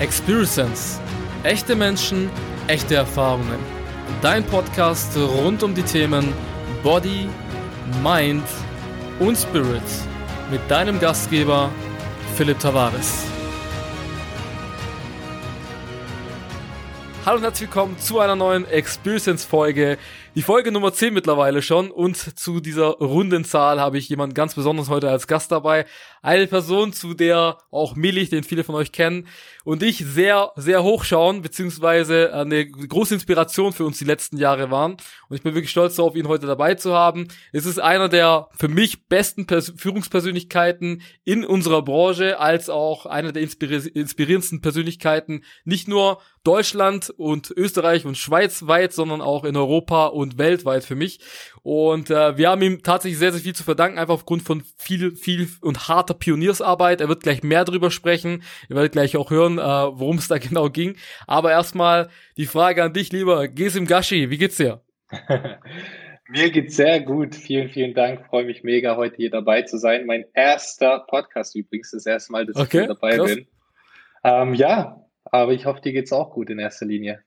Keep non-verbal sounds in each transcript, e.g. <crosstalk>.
Experience. Echte Menschen, echte Erfahrungen. Dein Podcast rund um die Themen Body, Mind und Spirit. Mit deinem Gastgeber Philipp Tavares. Hallo und herzlich willkommen zu einer neuen Experience-Folge. Die Folge Nummer 10 mittlerweile schon und zu dieser runden Zahl habe ich jemanden ganz besonders heute als Gast dabei. Eine Person, zu der auch Millich, den viele von euch kennen, und ich sehr, sehr hochschauen, beziehungsweise eine große Inspiration für uns die letzten Jahre waren. Und ich bin wirklich stolz darauf, ihn heute dabei zu haben. Es ist einer der für mich besten Pers Führungspersönlichkeiten in unserer Branche, als auch einer der inspirierendsten Persönlichkeiten, nicht nur Deutschland und Österreich und Schweiz weit, sondern auch in Europa und weltweit für mich. Und äh, wir haben ihm tatsächlich sehr, sehr viel zu verdanken, einfach aufgrund von viel, viel und harter Pioniersarbeit. Er wird gleich mehr darüber sprechen. Ihr werdet gleich auch hören, äh, worum es da <laughs> genau ging. Aber erstmal die Frage an dich, lieber Gesim Gashi, wie geht's dir? <laughs> Mir geht's sehr gut. Vielen, vielen Dank. Freue mich mega, heute hier dabei zu sein. Mein erster Podcast übrigens, das erste Mal, dass okay, ich hier dabei krass. bin. Ähm, ja, aber ich hoffe, dir geht's auch gut in erster Linie.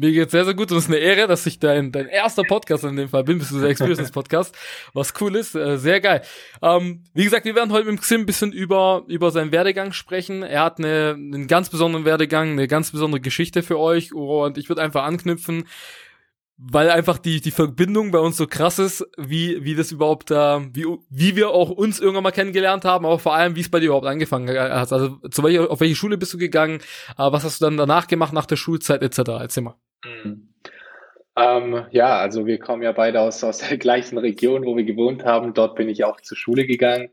Mir geht's sehr, sehr gut und es ist eine Ehre, dass ich dein, dein erster Podcast in dem Fall bin, bist du der Experience <laughs> Podcast, was cool ist, äh, sehr geil. Ähm, wie gesagt, wir werden heute mit Xim ein bisschen über, über seinen Werdegang sprechen. Er hat eine, einen ganz besonderen Werdegang, eine ganz besondere Geschichte für euch und ich würde einfach anknüpfen weil einfach die die Verbindung bei uns so krass ist, wie wie das überhaupt äh, wie wie wir auch uns irgendwann mal kennengelernt haben, aber vor allem wie es bei dir überhaupt angefangen hat. Also zu welcher auf welche Schule bist du gegangen? Äh, was hast du dann danach gemacht nach der Schulzeit etc. Erzähl mal. Mhm. Ähm, ja, also wir kommen ja beide aus aus der <laughs> gleichen Region, wo wir gewohnt haben. Dort bin ich auch zur Schule gegangen,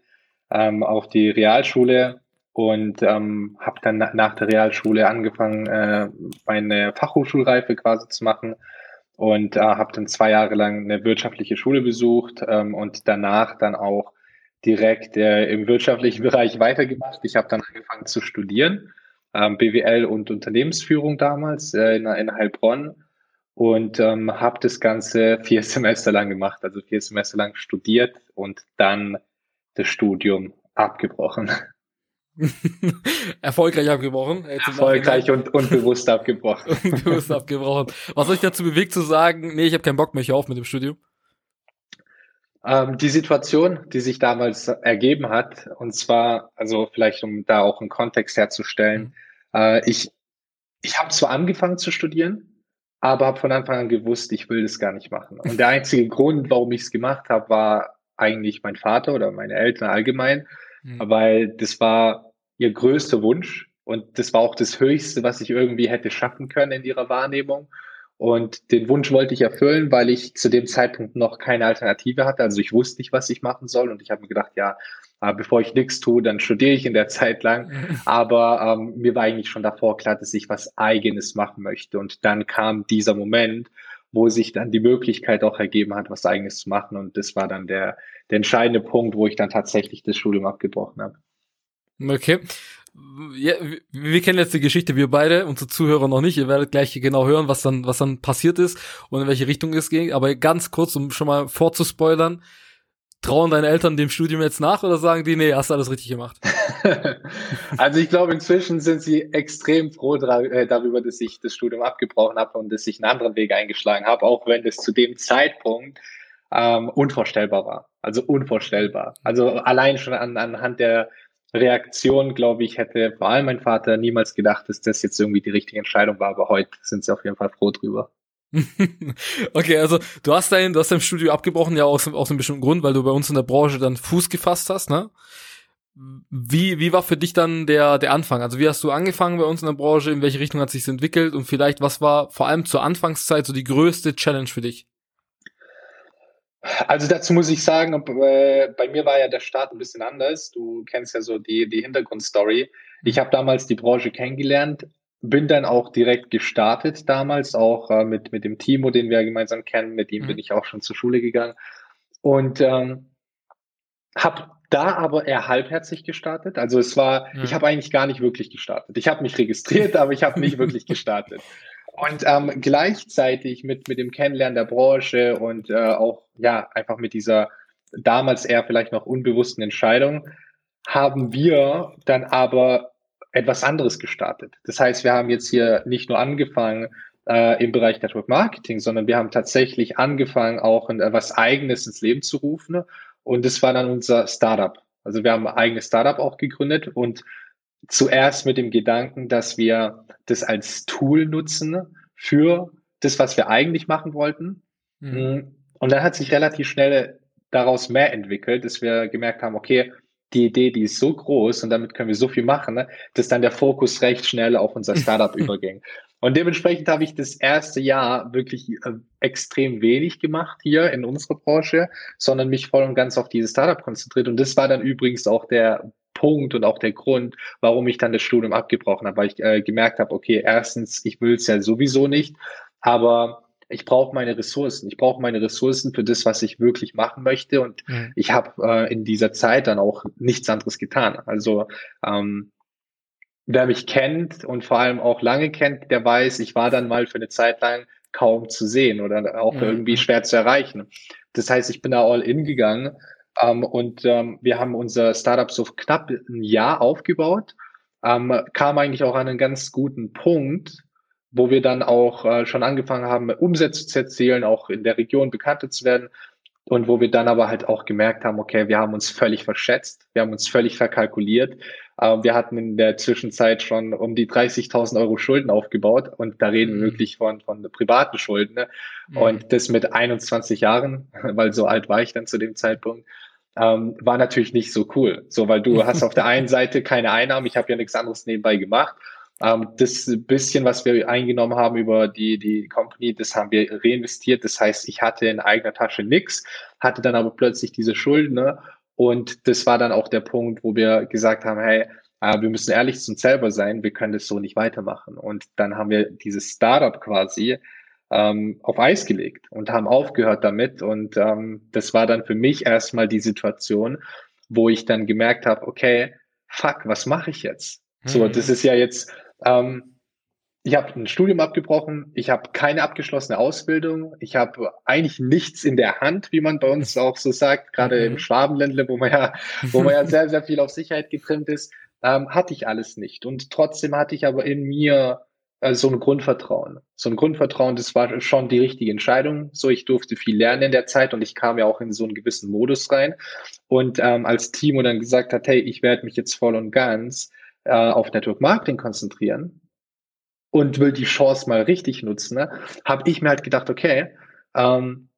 ähm, auf die Realschule und ähm, habe dann nach der Realschule angefangen, äh, meine Fachhochschulreife quasi zu machen und äh, habe dann zwei Jahre lang eine wirtschaftliche Schule besucht ähm, und danach dann auch direkt äh, im wirtschaftlichen <laughs> Bereich weitergemacht. Ich habe dann angefangen zu studieren, ähm, BWL und Unternehmensführung damals äh, in, in Heilbronn und ähm, habe das Ganze <laughs> vier Semester lang gemacht, also vier Semester lang studiert und dann das Studium abgebrochen. <laughs> Erfolgreich abgebrochen. Erfolgreich und, und bewusst abgebrochen. <laughs> bewusst abgebrochen. Was ich dazu bewegt zu sagen, nee, ich habe keinen Bock mehr, ich auf mit dem Studium? Ähm, die Situation, die sich damals ergeben hat, und zwar, also vielleicht um da auch einen Kontext herzustellen, mhm. äh, ich, ich habe zwar angefangen zu studieren, aber habe von Anfang an gewusst, ich will das gar nicht machen. Und der einzige <laughs> Grund, warum ich es gemacht habe, war eigentlich mein Vater oder meine Eltern allgemein, mhm. weil das war ihr größter Wunsch und das war auch das Höchste, was ich irgendwie hätte schaffen können in ihrer Wahrnehmung. Und den Wunsch wollte ich erfüllen, weil ich zu dem Zeitpunkt noch keine Alternative hatte. Also ich wusste nicht, was ich machen soll. Und ich habe mir gedacht, ja, äh, bevor ich nichts tue, dann studiere ich in der Zeit lang. <laughs> Aber ähm, mir war eigentlich schon davor klar, dass ich was Eigenes machen möchte. Und dann kam dieser Moment, wo sich dann die Möglichkeit auch ergeben hat, was Eigenes zu machen. Und das war dann der, der entscheidende Punkt, wo ich dann tatsächlich das Studium abgebrochen habe. Okay. Ja, wir kennen jetzt die Geschichte, wir beide, unsere Zuhörer noch nicht. Ihr werdet gleich genau hören, was dann, was dann passiert ist und in welche Richtung es ging. Aber ganz kurz, um schon mal vorzuspoilern, trauen deine Eltern dem Studium jetzt nach oder sagen die, nee, hast du alles richtig gemacht? <laughs> also ich glaube, inzwischen sind sie extrem froh äh, darüber, dass ich das Studium abgebrochen habe und dass ich einen anderen Weg eingeschlagen habe, auch wenn das zu dem Zeitpunkt ähm, unvorstellbar war. Also unvorstellbar. Also allein schon an, anhand der Reaktion, glaube ich, hätte vor allem mein Vater niemals gedacht, dass das jetzt irgendwie die richtige Entscheidung war, aber heute sind sie auf jeden Fall froh drüber. <laughs> okay, also du hast dein, du hast dein Studio abgebrochen, ja aus, aus einem bestimmten Grund, weil du bei uns in der Branche dann Fuß gefasst hast, ne? Wie, wie war für dich dann der, der Anfang? Also wie hast du angefangen bei uns in der Branche? In welche Richtung hat sich entwickelt? Und vielleicht, was war vor allem zur Anfangszeit so die größte Challenge für dich? Also dazu muss ich sagen, äh, bei mir war ja der Start ein bisschen anders. Du kennst ja so die, die Hintergrundstory. Ich habe damals die Branche kennengelernt, bin dann auch direkt gestartet damals, auch äh, mit, mit dem Timo, den wir gemeinsam kennen, mit ihm mhm. bin ich auch schon zur Schule gegangen. Und ähm, habe da aber eher halbherzig gestartet. Also es war, mhm. ich habe eigentlich gar nicht wirklich gestartet. Ich habe mich registriert, aber ich habe nicht wirklich <laughs> gestartet. Und ähm, gleichzeitig mit, mit dem Kennenlernen der Branche und äh, auch ja einfach mit dieser damals eher vielleicht noch unbewussten Entscheidung haben wir dann aber etwas anderes gestartet. Das heißt, wir haben jetzt hier nicht nur angefangen äh, im Bereich Network Marketing, sondern wir haben tatsächlich angefangen, auch in, äh, was Eigenes ins Leben zu rufen. Und das war dann unser Startup. Also wir haben ein eigenes Startup auch gegründet und zuerst mit dem Gedanken, dass wir das als Tool nutzen für das, was wir eigentlich machen wollten. Mhm. Und dann hat sich relativ schnell daraus mehr entwickelt, dass wir gemerkt haben, okay, die Idee, die ist so groß und damit können wir so viel machen, ne, dass dann der Fokus recht schnell auf unser <laughs> Startup überging. Und dementsprechend habe ich das erste Jahr wirklich äh, extrem wenig gemacht hier in unserer Branche, sondern mich voll und ganz auf dieses Startup konzentriert. Und das war dann übrigens auch der Punkt und auch der Grund, warum ich dann das Studium abgebrochen habe, weil ich äh, gemerkt habe, okay, erstens, ich will es ja sowieso nicht, aber ich brauche meine Ressourcen. Ich brauche meine Ressourcen für das, was ich wirklich machen möchte. Und mhm. ich habe äh, in dieser Zeit dann auch nichts anderes getan. Also ähm, wer mich kennt und vor allem auch lange kennt, der weiß, ich war dann mal für eine Zeit lang kaum zu sehen oder auch mhm. irgendwie schwer zu erreichen. Das heißt, ich bin da all in gegangen ähm, und ähm, wir haben unser Startup so knapp ein Jahr aufgebaut, ähm, kam eigentlich auch an einen ganz guten Punkt, wo wir dann auch äh, schon angefangen haben, Umsätze zu erzielen, auch in der Region bekannter zu werden. Und wo wir dann aber halt auch gemerkt haben, okay, wir haben uns völlig verschätzt, wir haben uns völlig verkalkuliert. Äh, wir hatten in der Zwischenzeit schon um die 30.000 Euro Schulden aufgebaut und da reden wir mhm. wirklich von, von privaten Schulden. Ne? Mhm. Und das mit 21 Jahren, <laughs> weil so alt war ich dann zu dem Zeitpunkt, ähm, war natürlich nicht so cool. So, weil du hast auf der einen <laughs> Seite keine Einnahmen, ich habe ja nichts anderes nebenbei gemacht ähm, das bisschen, was wir eingenommen haben über die, die Company, das haben wir reinvestiert. Das heißt, ich hatte in eigener Tasche nichts, hatte dann aber plötzlich diese Schulden. Ne? Und das war dann auch der Punkt, wo wir gesagt haben, hey, äh, wir müssen ehrlich zu uns selber sein, wir können das so nicht weitermachen. Und dann haben wir dieses Startup quasi ähm, auf Eis gelegt und haben aufgehört damit. Und ähm, das war dann für mich erstmal die Situation, wo ich dann gemerkt habe, okay, fuck, was mache ich jetzt? So, das mhm. ist ja jetzt ähm, ich habe ein Studium abgebrochen, ich habe keine abgeschlossene Ausbildung, ich habe eigentlich nichts in der Hand, wie man bei uns auch so sagt, gerade mhm. im Schwabenländle, wo man ja, wo man ja <laughs> sehr, sehr viel auf Sicherheit getrimmt ist, ähm, hatte ich alles nicht. Und trotzdem hatte ich aber in mir äh, so ein Grundvertrauen. So ein Grundvertrauen, das war schon die richtige Entscheidung. So, ich durfte viel lernen in der Zeit und ich kam ja auch in so einen gewissen Modus rein. Und ähm, als Timo dann gesagt hat, hey, ich werde mich jetzt voll und ganz äh, auf Network Marketing konzentrieren und will die Chance mal richtig nutzen, ne, habe ich mir halt gedacht, okay, ähm,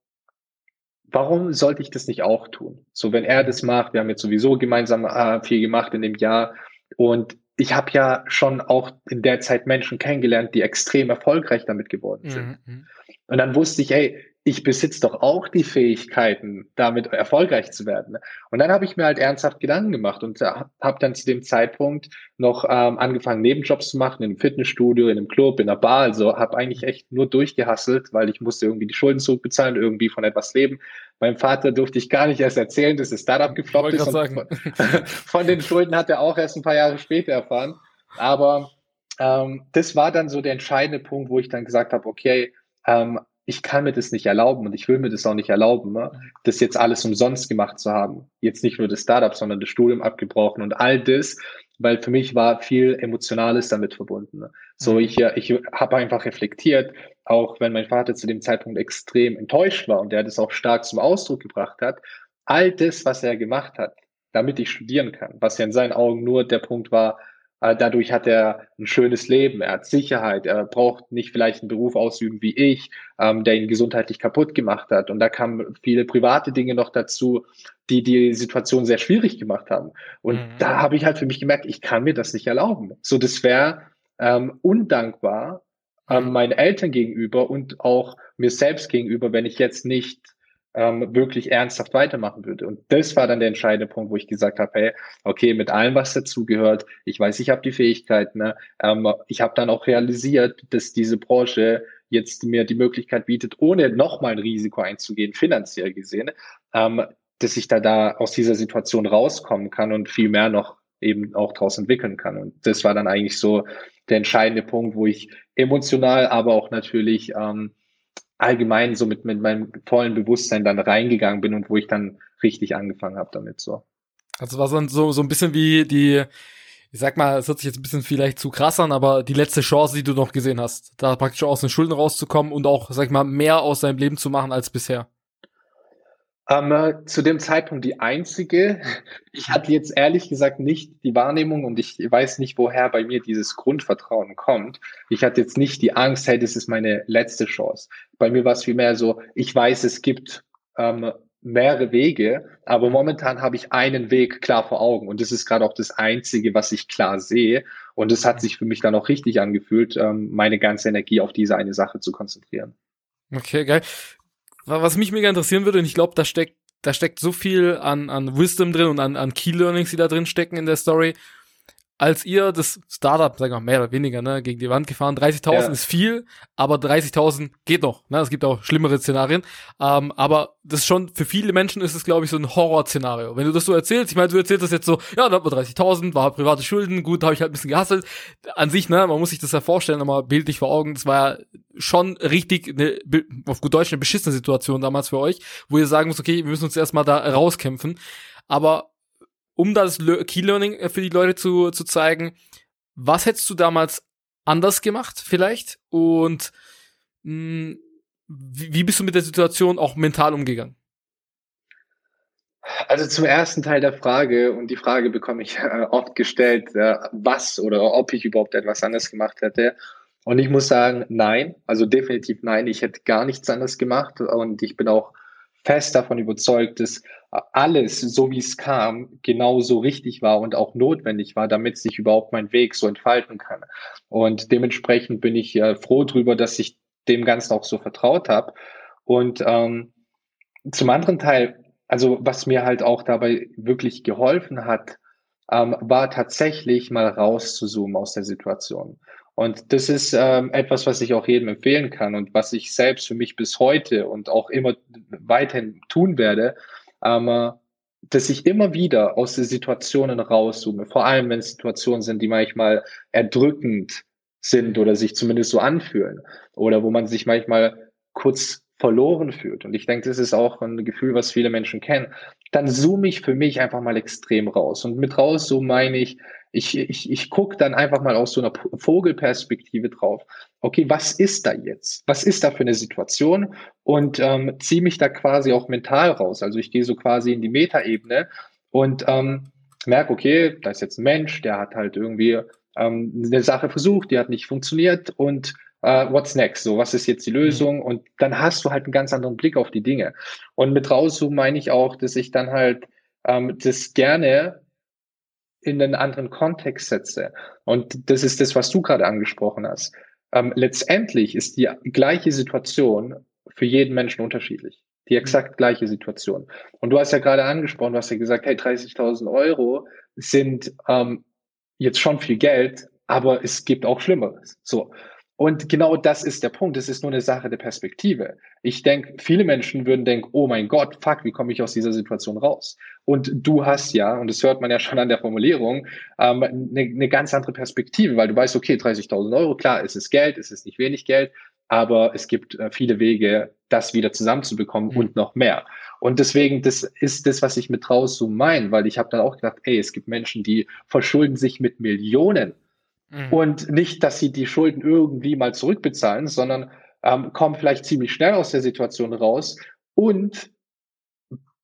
warum sollte ich das nicht auch tun? So, wenn er das macht, wir haben jetzt sowieso gemeinsam äh, viel gemacht in dem Jahr und ich habe ja schon auch in der Zeit Menschen kennengelernt, die extrem erfolgreich damit geworden sind. Mhm. Und dann wusste ich, hey, ich besitze doch auch die Fähigkeiten, damit erfolgreich zu werden. Und dann habe ich mir halt ernsthaft Gedanken gemacht und äh, habe dann zu dem Zeitpunkt noch ähm, angefangen, Nebenjobs zu machen, in einem Fitnessstudio, in einem Club, in einer Bar. Also habe eigentlich echt nur durchgehasselt, weil ich musste irgendwie die Schulden zurückbezahlen, irgendwie von etwas leben. Meinem Vater durfte ich gar nicht erst erzählen, dass das Startup gefloppt ist. Von, <laughs> von den Schulden hat er auch erst ein paar Jahre später erfahren. Aber ähm, das war dann so der entscheidende Punkt, wo ich dann gesagt habe, okay, ähm, ich kann mir das nicht erlauben und ich will mir das auch nicht erlauben, ne? das jetzt alles umsonst gemacht zu haben. Jetzt nicht nur das Startup, sondern das Studium abgebrochen und all das, weil für mich war viel Emotionales damit verbunden. Ne? So, mhm. ich, ich habe einfach reflektiert, auch wenn mein Vater zu dem Zeitpunkt extrem enttäuscht war und der das auch stark zum Ausdruck gebracht hat, all das, was er gemacht hat, damit ich studieren kann, was ja in seinen Augen nur der Punkt war, dadurch hat er ein schönes Leben, er hat Sicherheit, er braucht nicht vielleicht einen Beruf ausüben wie ich, ähm, der ihn gesundheitlich kaputt gemacht hat. Und da kamen viele private Dinge noch dazu, die die Situation sehr schwierig gemacht haben. Und mhm. da habe ich halt für mich gemerkt, ich kann mir das nicht erlauben. So, das wäre ähm, undankbar ähm, mhm. meinen Eltern gegenüber und auch mir selbst gegenüber, wenn ich jetzt nicht ähm, wirklich ernsthaft weitermachen würde. Und das war dann der entscheidende Punkt, wo ich gesagt habe, hey, okay, mit allem, was dazugehört, ich weiß, ich habe die Fähigkeiten, ne? ähm, ich habe dann auch realisiert, dass diese Branche jetzt mir die Möglichkeit bietet, ohne nochmal ein Risiko einzugehen, finanziell gesehen, ähm, dass ich da, da aus dieser Situation rauskommen kann und viel mehr noch eben auch daraus entwickeln kann. Und das war dann eigentlich so der entscheidende Punkt, wo ich emotional, aber auch natürlich ähm, allgemein so mit, mit meinem vollen Bewusstsein dann reingegangen bin und wo ich dann richtig angefangen habe damit so. Also war so, so, so ein bisschen wie die, ich sag mal, es hört sich jetzt ein bisschen vielleicht zu krass an, aber die letzte Chance, die du noch gesehen hast, da praktisch aus den Schulden rauszukommen und auch, sag ich mal, mehr aus deinem Leben zu machen als bisher? Ähm, äh, zu dem Zeitpunkt die einzige. <laughs> Ich hatte jetzt ehrlich gesagt nicht die Wahrnehmung und ich weiß nicht, woher bei mir dieses Grundvertrauen kommt. Ich hatte jetzt nicht die Angst, hey, das ist meine letzte Chance. Bei mir war es vielmehr so, ich weiß, es gibt ähm, mehrere Wege, aber momentan habe ich einen Weg klar vor Augen und das ist gerade auch das Einzige, was ich klar sehe und es hat sich für mich dann auch richtig angefühlt, ähm, meine ganze Energie auf diese eine Sache zu konzentrieren. Okay, geil. Was mich mega interessieren würde, und ich glaube, da steckt, da steckt so viel an, an Wisdom drin und an, an Key Learnings, die da drin stecken in der Story als ihr das Startup, sagen wir mal, mehr oder weniger, ne, gegen die Wand gefahren. 30.000 ja. ist viel, aber 30.000 geht noch. Ne? Es gibt auch schlimmere Szenarien. Ähm, aber das ist schon, für viele Menschen ist es, glaube ich, so ein Horrorszenario. Wenn du das so erzählst, ich meine, du erzählst das jetzt so, ja, da hat man 30.000, war private Schulden, gut, habe ich halt ein bisschen gehasselt. An sich, ne, man muss sich das ja vorstellen, nochmal bildlich vor Augen, das war ja schon richtig, eine, auf gut Deutsch, eine beschissene Situation damals für euch, wo ihr sagen müsst, okay, wir müssen uns erstmal da rauskämpfen. Aber um das Key Learning äh, für die Leute zu, zu zeigen, was hättest du damals anders gemacht vielleicht und mh, hm, wie, wie bist du mit der Situation auch mental umgegangen? Also zum ersten Teil der Frage, und die Frage bekomme ich äh, oft gestellt, äh, was oder ob ich überhaupt etwas anders gemacht hätte. Und ich muss sagen, nein, also definitiv nein, ich hätte gar nichts anders gemacht und ich bin auch fest davon überzeugt, dass alles, so wie es kam, genauso richtig war und auch notwendig war, damit sich überhaupt mein Weg so entfalten kann. Und dementsprechend bin ich äh, froh drüber, dass ich dem Ganzen auch so vertraut habe. Und ähm, zum anderen Teil, also was mir halt auch dabei wirklich geholfen hat, ähm, war tatsächlich mal rauszuzoomen aus der Situation. Und das ist ähm, etwas, was ich auch jedem empfehlen kann und was ich selbst für mich bis heute und auch immer weiterhin tun werde, ähm, dass ich immer wieder aus den Situationen rauszoome. Vor allem, wenn es Situationen sind, die manchmal erdrückend sind oder sich zumindest so anfühlen oder wo man sich manchmal kurz verloren fühlt. Und ich denke, das ist auch ein Gefühl, was viele Menschen kennen. Dann zoome ich für mich einfach mal extrem raus. Und mit raus, so meine ich, ich, ich, ich gucke dann einfach mal aus so einer Vogelperspektive drauf. Okay, was ist da jetzt? Was ist da für eine Situation? Und ähm, ziehe mich da quasi auch mental raus. Also ich gehe so quasi in die Metaebene und ähm, merke, okay, da ist jetzt ein Mensch, der hat halt irgendwie ähm, eine Sache versucht, die hat nicht funktioniert und uh, what's next? So, was ist jetzt die Lösung? Mhm. Und dann hast du halt einen ganz anderen Blick auf die Dinge. Und mit rauszoomen meine ich auch, dass ich dann halt ähm, das gerne in einen anderen Kontext setze. Und das ist das, was du gerade angesprochen hast. Ähm, letztendlich ist die gleiche Situation für jeden Menschen unterschiedlich. Die exakt gleiche Situation. Und du hast ja gerade angesprochen, du hast ja gesagt, hey, 30.000 Euro sind ähm, jetzt schon viel Geld, aber es gibt auch Schlimmeres. So. Und genau das ist der Punkt. Es ist nur eine Sache der Perspektive. Ich denke, viele Menschen würden denken, oh mein Gott, fuck, wie komme ich aus dieser Situation raus? Und du hast ja, und das hört man ja <laughs> schon an der Formulierung, ähm, eine, eine ganz andere Perspektive, weil du weißt, okay, 30.000 Euro, klar, es ist Geld, es ist nicht wenig Geld, aber es gibt äh, viele Wege, das wieder zusammenzubekommen mhm. und noch mehr. Und deswegen, das ist das, was ich mit raus so meine, weil ich habe dann auch gedacht, ey, es gibt Menschen, die verschulden sich mit Millionen Mhm. Und nicht, dass sie die Schulden irgendwie mal zurückbezahlen, sondern ähm, kommen vielleicht ziemlich schnell aus der Situation raus und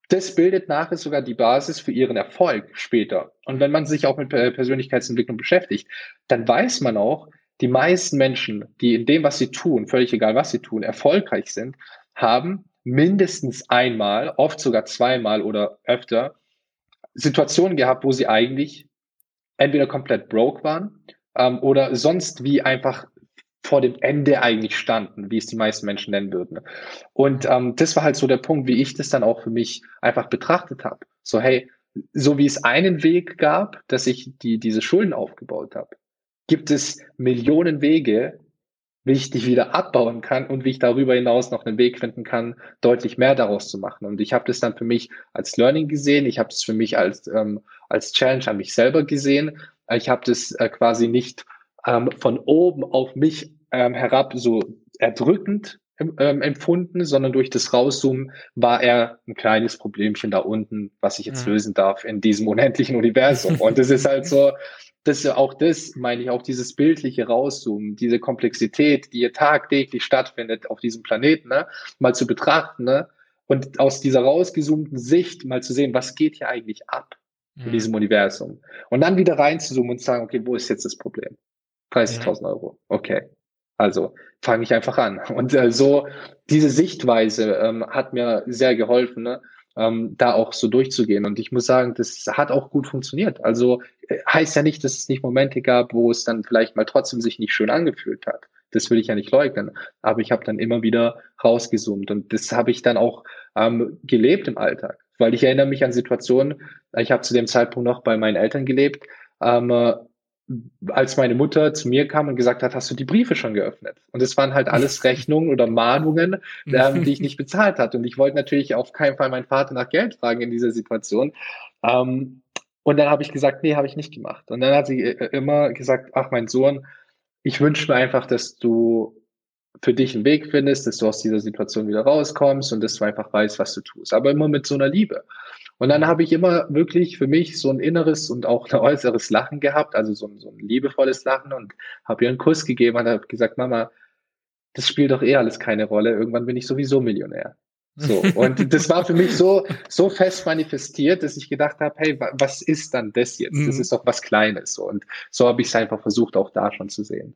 das bildet nachher sogar die Basis für ihren Erfolg später. Und wenn man sich auch mit Persönlichkeitsentwicklung beschäftigt, dann weiß man auch, die meisten Menschen, die in dem, was sie tun, völlig egal, was sie tun, erfolgreich sind, haben mindestens einmal, oft sogar zweimal oder öfter Situationen gehabt, wo sie eigentlich entweder komplett broke waren ähm, oder sonst wie einfach vor dem Ende eigentlich standen, wie es die meisten Menschen nennen würden. Und ähm, das war halt so der Punkt, wie ich das dann auch für mich einfach betrachtet habe. So, hey, so wie es einen Weg gab, dass ich die, diese Schulden aufgebaut habe, gibt es Millionen Wege, wie ich die wieder abbauen kann und wie ich darüber hinaus noch einen Weg finden kann, deutlich mehr daraus zu machen. Und ich habe das dann für mich als Learning gesehen, ich habe es für mich als, ähm, als Challenge an mich selber gesehen ich habe das äh, quasi nicht ähm, von oben auf mich ähm, herab so erdrückend ähm, empfunden, sondern durch das Rauszoomen war er ein kleines Problemchen da unten, was ich jetzt mhm. lösen darf in diesem <laughs> unendlichen Universum. Und das ist halt so, das ist auch das, meine ich, auch dieses bildliche Rauszoomen, diese Komplexität, die hier tagtäglich stattfindet auf diesem Planeten, ne, mal zu betrachten, ne, und aus dieser rausgezoomten Sicht mal zu sehen, was geht hier eigentlich ab in mhm. diesem Universum. Und dann wieder reinzuzoomen und zu sagen, okay, wo ist jetzt das Problem? 30.000 Euro. Okay. Also fange ich einfach an. <laughs> Und äh, so diese Sichtweise ähm, hat mir sehr geholfen, ne? ähm, da auch so durchzugehen. Und ich muss sagen, das hat auch gut funktioniert. Also äh, heißt ja nicht, dass es nicht Momente gab, wo es dann vielleicht mal trotzdem sich nicht schön angefühlt hat. Das will ich ja nicht leugnen. Aber ich habe dann immer wieder rausgezoomt. Und das habe ich dann auch ähm, gelebt im Alltag. Weil ich erinnere mich an Situationen, ich habe zu dem Zeitpunkt noch bei meinen Eltern gelebt, ähm, als meine Mutter zu mir kam und gesagt hat, hast du die Briefe schon geöffnet? Und es waren halt alles <laughs> Rechnungen oder Mahnungen, ähm, die ich nicht bezahlt hatte. Und ich wollte natürlich auf keinen Fall meinen Vater nach Geld fragen in dieser Situation. Ähm, und dann habe ich gesagt, nee, habe ich nicht gemacht. Und dann hat sie äh, immer gesagt, ach mein Sohn, ich wünsche mir einfach, dass du für dich einen Weg findest, dass du aus dieser Situation wieder rauskommst und dass du einfach weißt, was du tust. Aber immer mit so einer Liebe. Und dann habe ich immer wirklich für mich so ein inneres und auch ein <laughs> äußeres Lachen gehabt, also so ein, so ein liebevolles Lachen und habe ihr einen Kuss gegeben und habe gesagt, Mama, das spielt doch eh alles keine Rolle. Irgendwann bin ich sowieso Millionär. So. <laughs> Und das war für mich so, so fest manifestiert, dass ich gedacht habe, hey, was ist dann das jetzt? Das mhm. ist doch was Kleines. Und so habe ich es einfach versucht, auch da schon zu sehen.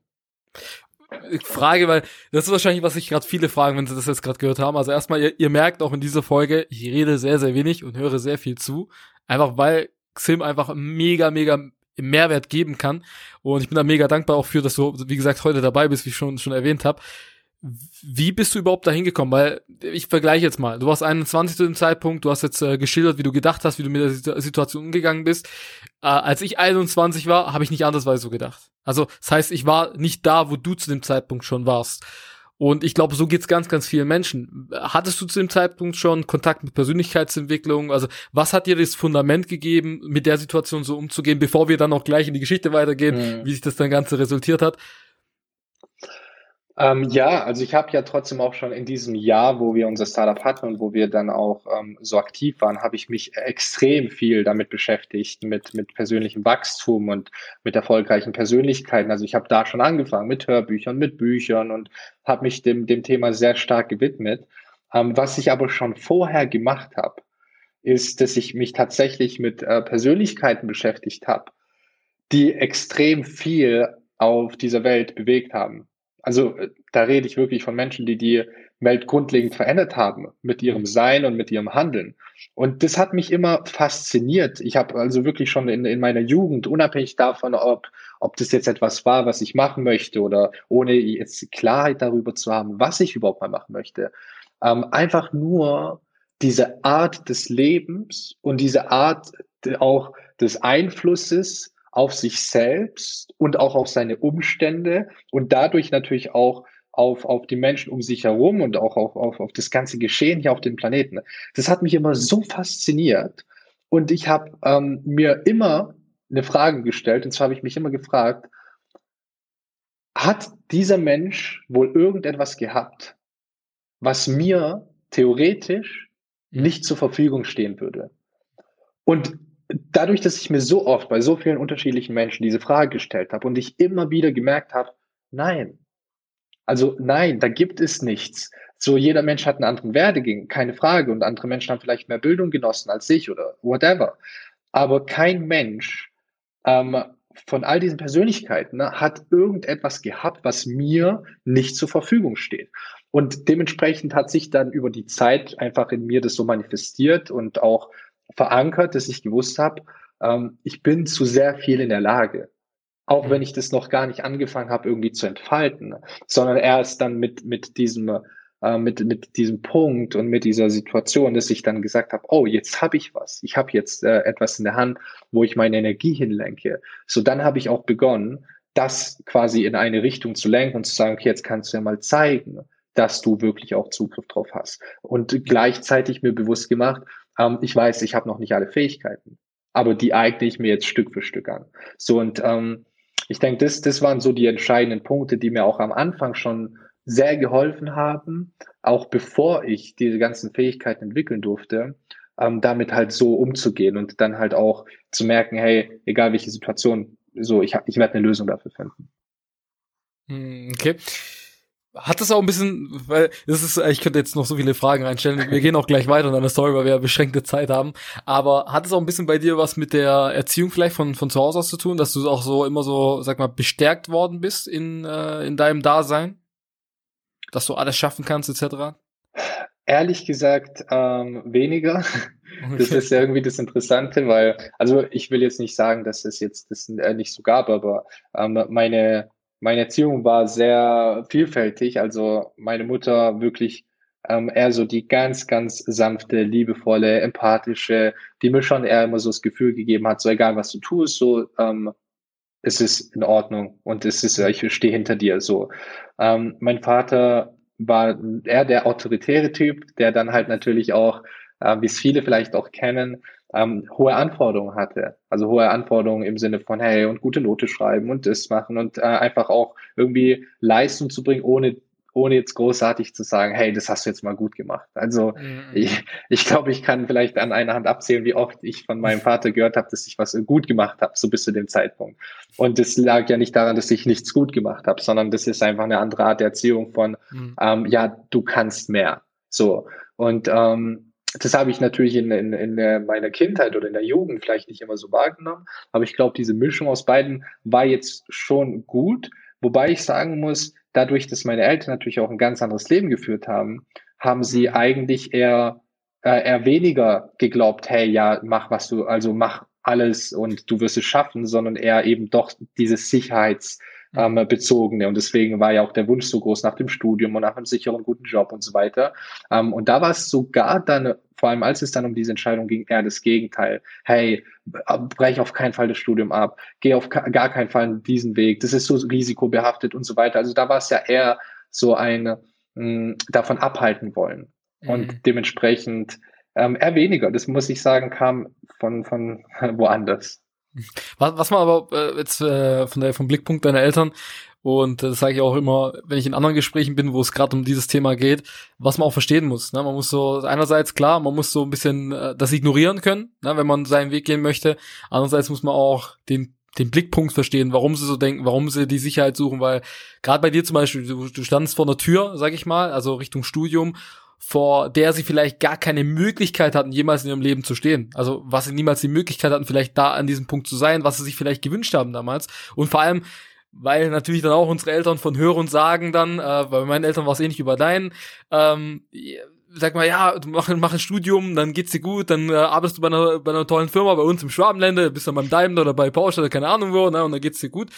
Frage, weil das ist wahrscheinlich, was sich gerade viele fragen, wenn sie das jetzt gerade gehört haben. Also erstmal, ihr, ihr merkt auch in dieser Folge, ich rede sehr, sehr wenig und höre sehr viel zu. Einfach weil Xim einfach mega, mega Mehrwert geben kann. Und ich bin da mega dankbar auch für, dass du, wie gesagt, heute dabei bist, wie ich schon, schon erwähnt habe. Wie bist du überhaupt da hingekommen? Weil ich vergleiche jetzt mal. Du warst 21 zu dem Zeitpunkt, du hast jetzt äh, geschildert, wie du gedacht hast, wie du mit der Situation umgegangen bist. Äh, als ich 21 war, habe ich nicht andersweise so gedacht. Also das heißt, ich war nicht da, wo du zu dem Zeitpunkt schon warst. Und ich glaube, so geht's ganz, ganz vielen Menschen. Hattest du zu dem Zeitpunkt schon Kontakt mit Persönlichkeitsentwicklung? Also was hat dir das Fundament gegeben, mit der Situation so umzugehen, bevor wir dann auch gleich in die Geschichte weitergehen, mhm. wie sich das dann Ganze resultiert hat? Ähm, ja, also ich habe ja trotzdem auch schon in diesem Jahr, wo wir unser Startup hatten und wo wir dann auch ähm, so aktiv waren, habe ich mich extrem viel damit beschäftigt, mit, mit persönlichem Wachstum und mit erfolgreichen Persönlichkeiten. Also ich habe da schon angefangen mit Hörbüchern, mit Büchern und habe mich dem, dem Thema sehr stark gewidmet. Ähm, was ich aber schon vorher gemacht habe, ist, dass ich mich tatsächlich mit äh, Persönlichkeiten beschäftigt habe, die extrem viel auf dieser Welt bewegt haben also äh, da rede ich wirklich von Menschen, die die Welt grundlegend verändert haben mit ihrem Sein und mit ihrem Handeln. Und das hat mich immer fasziniert. Ich habe also wirklich schon in, in meiner Jugend, unabhängig davon, ob, ob das jetzt etwas war, was ich machen möchte oder ohne jetzt Klarheit darüber zu haben, was ich überhaupt mal machen möchte, ähm, einfach nur diese Art des Lebens und diese Art auch des Einflusses auf sich selbst und auch auf seine Umstände und dadurch natürlich auch auf, auf die Menschen um sich herum und auch auf, auf, auf das ganze Geschehen hier auf dem Planeten. Das hat mich immer so fasziniert und ich habe ähm, mir immer eine Frage gestellt und zwar habe ich mich immer gefragt, hat dieser Mensch wohl irgendetwas gehabt, was mir theoretisch nicht zur Verfügung stehen würde? Und dadurch, dass ich mir so oft bei so vielen unterschiedlichen Menschen diese Frage gestellt habe und ich immer wieder gemerkt habe, nein. Also nein, da gibt es nichts. So jeder Mensch hat einen anderen Werdegang, keine Frage. Und andere Menschen haben vielleicht mehr Bildung genossen als ich oder whatever. Aber kein Mensch ähm, von all diesen Persönlichkeiten ne, hat irgendetwas gehabt, was mir nicht zur Verfügung steht. Und dementsprechend hat sich dann über die Zeit einfach in mir das so manifestiert und auch verankert, dass ich gewusst habe, ähm, ich bin zu sehr viel in der Lage. Auch wenn mhm. ich das noch gar nicht angefangen habe, irgendwie zu entfalten, sondern erst dann mit, mit diesem, äh, mit, mit diesem Punkt und mit dieser Situation, dass ich dann gesagt habe, oh, jetzt habe ich was. Ich habe jetzt äh, etwas in der Hand, wo ich meine Energie hinlenke. So dann habe ich auch begonnen, das quasi in eine Richtung zu lenken und zu sagen, okay, jetzt kannst du ja mal zeigen, dass du wirklich auch Zugriff drauf hast. Und gleichzeitig mir bewusst gemacht, ähm, ich weiß, ich habe noch nicht alle Fähigkeiten, aber die eigne ich mir jetzt Stück für Stück an. So und ähm, ich denke, das, das waren so die entscheidenden Punkte, die mir auch am Anfang schon sehr geholfen haben, auch bevor ich diese ganzen Fähigkeiten entwickeln durfte, ähm, damit halt so umzugehen und dann halt auch zu merken, hey, egal welche Situation, so ich, ich werde eine Lösung dafür finden. Hm, okay hat das auch ein bisschen, weil das ist, ich könnte jetzt noch so viele Fragen reinstellen. Wir gehen auch gleich weiter in deiner Story, weil wir ja beschränkte Zeit haben. Aber hat es auch ein bisschen bei dir was mit der Erziehung vielleicht von von zu Hause aus zu tun, dass du auch so immer so, sag mal, bestärkt worden bist in äh, in deinem Dasein, dass du alles schaffen kannst etc. Ehrlich gesagt ähm, weniger. Okay. Das ist ja irgendwie das Interessante, weil also ich will jetzt nicht sagen, dass es jetzt das äh, nicht so gab, aber ähm, meine meine Erziehung war sehr vielfältig. Also meine Mutter wirklich ähm, eher so die ganz, ganz sanfte, liebevolle, empathische, die mir schon eher immer so das Gefühl gegeben hat, so egal was du tust, so ähm, es ist in Ordnung und es ist, ich stehe hinter dir. So, ähm, mein Vater war eher der autoritäre Typ, der dann halt natürlich auch, äh, wie es viele vielleicht auch kennen, ähm, hohe Anforderungen hatte. Also hohe Anforderungen im Sinne von, hey, und gute Note schreiben und das machen und äh, einfach auch irgendwie Leistung zu bringen, ohne ohne jetzt großartig zu sagen, hey, das hast du jetzt mal gut gemacht. Also mhm. ich, ich glaube, ich kann vielleicht an einer Hand abzählen, wie oft ich von meinem Vater gehört habe, dass ich was gut gemacht habe, so bis zu dem Zeitpunkt. Und das lag ja nicht daran, dass ich nichts gut gemacht habe, sondern das ist einfach eine andere Art der Erziehung von, mhm. ähm, ja, du kannst mehr. So. Und ähm, das habe ich natürlich in, in, in meiner Kindheit oder in der Jugend vielleicht nicht immer so wahrgenommen, aber ich glaube, diese Mischung aus beiden war jetzt schon gut, wobei ich sagen muss, dadurch, dass meine Eltern natürlich auch ein ganz anderes Leben geführt haben, haben sie mhm. eigentlich eher, äh, eher weniger geglaubt, hey, ja, mach was du, also mach alles und du wirst es schaffen, sondern eher eben doch dieses Sicherheits, ähm, bezogene. Und deswegen war ja auch der Wunsch so groß nach dem Studium und nach einem sicheren, guten Job und so weiter. Ähm, und da war es sogar dann, vor allem als es dann um diese Entscheidung ging, eher das Gegenteil. Hey, brech auf keinen Fall das Studium ab, geh auf gar keinen Fall diesen Weg, das ist so risikobehaftet und so weiter. Also da war es ja eher so ein mh, hm, davon abhalten wollen. Und mhm. dementsprechend ähm, eher weniger, das muss ich sagen, kam von, von <laughs> woanders. Was, was man aber äh, jetzt äh, von der vom Blickpunkt deiner Eltern und das sage ich auch immer, wenn ich in anderen Gesprächen bin, wo es gerade um dieses Thema geht, was man auch verstehen muss. Ne? Man muss so einerseits klar, man muss so ein bisschen äh, das ignorieren können, ne? wenn man seinen Weg gehen möchte. Andererseits muss man auch den den Blickpunkt verstehen, warum sie so denken, warum sie die Sicherheit suchen, weil gerade bei dir zum Beispiel, du, du standst vor einer Tür, sag ich mal, also Richtung Studium vor der sie vielleicht gar keine Möglichkeit hatten, jemals in ihrem Leben zu stehen. Also was sie niemals die Möglichkeit hatten, vielleicht da an diesem Punkt zu sein, was sie sich vielleicht gewünscht haben damals. Und vor allem, weil natürlich dann auch unsere Eltern von hören und sagen dann, äh, bei meinen Eltern war es ähnlich über deinen, ähm, sag mal, ja, du mach, mach ein Studium, dann geht's dir gut, dann äh, arbeitest du bei einer, bei einer tollen Firma, bei uns im Schwabenländer, bist dann beim Daimler oder bei Porsche oder keine Ahnung wo, ne, und dann geht's dir gut.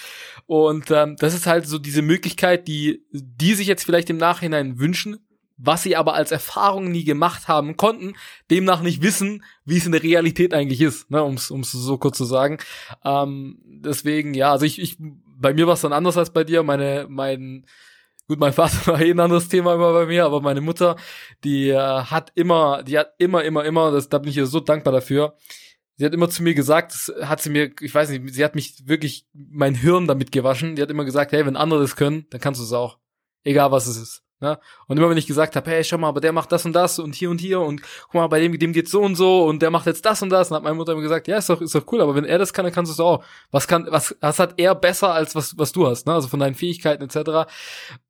Und ähm, das ist halt so diese Möglichkeit, die die sich jetzt vielleicht im Nachhinein wünschen, was sie aber als Erfahrung nie gemacht haben konnten, demnach nicht wissen, wie es in der Realität eigentlich ist, ne, um es so kurz zu sagen. Ähm, deswegen, ja, also ich, ich bei mir war es dann anders als bei dir. Meine, mein, gut, mein Vater <laughs> war eh ein anderes Thema immer bei mir, aber meine Mutter, die äh, hat immer, die hat immer, immer, immer, das, da bin ich ihr so dankbar dafür. Sie hat immer zu mir gesagt, das hat sie mir, ich weiß nicht, sie hat mich wirklich mein Hirn damit gewaschen. Die hat immer gesagt, hey, wenn andere das können, dann kannst du es auch. Egal was es ist. Ne? Und immer wenn ich gesagt habe, hey, schau mal, aber der macht das und das und hier und hier und guck mal, bei dem, dem geht's so und so und der macht jetzt das und das, dann hat meine Mutter immer gesagt, ja, ist doch, ist doch cool, aber wenn er das kann, dann kannst du es auch. Was kann, was, was hat er besser als was, was du hast, ne? Also von deinen Fähigkeiten etc.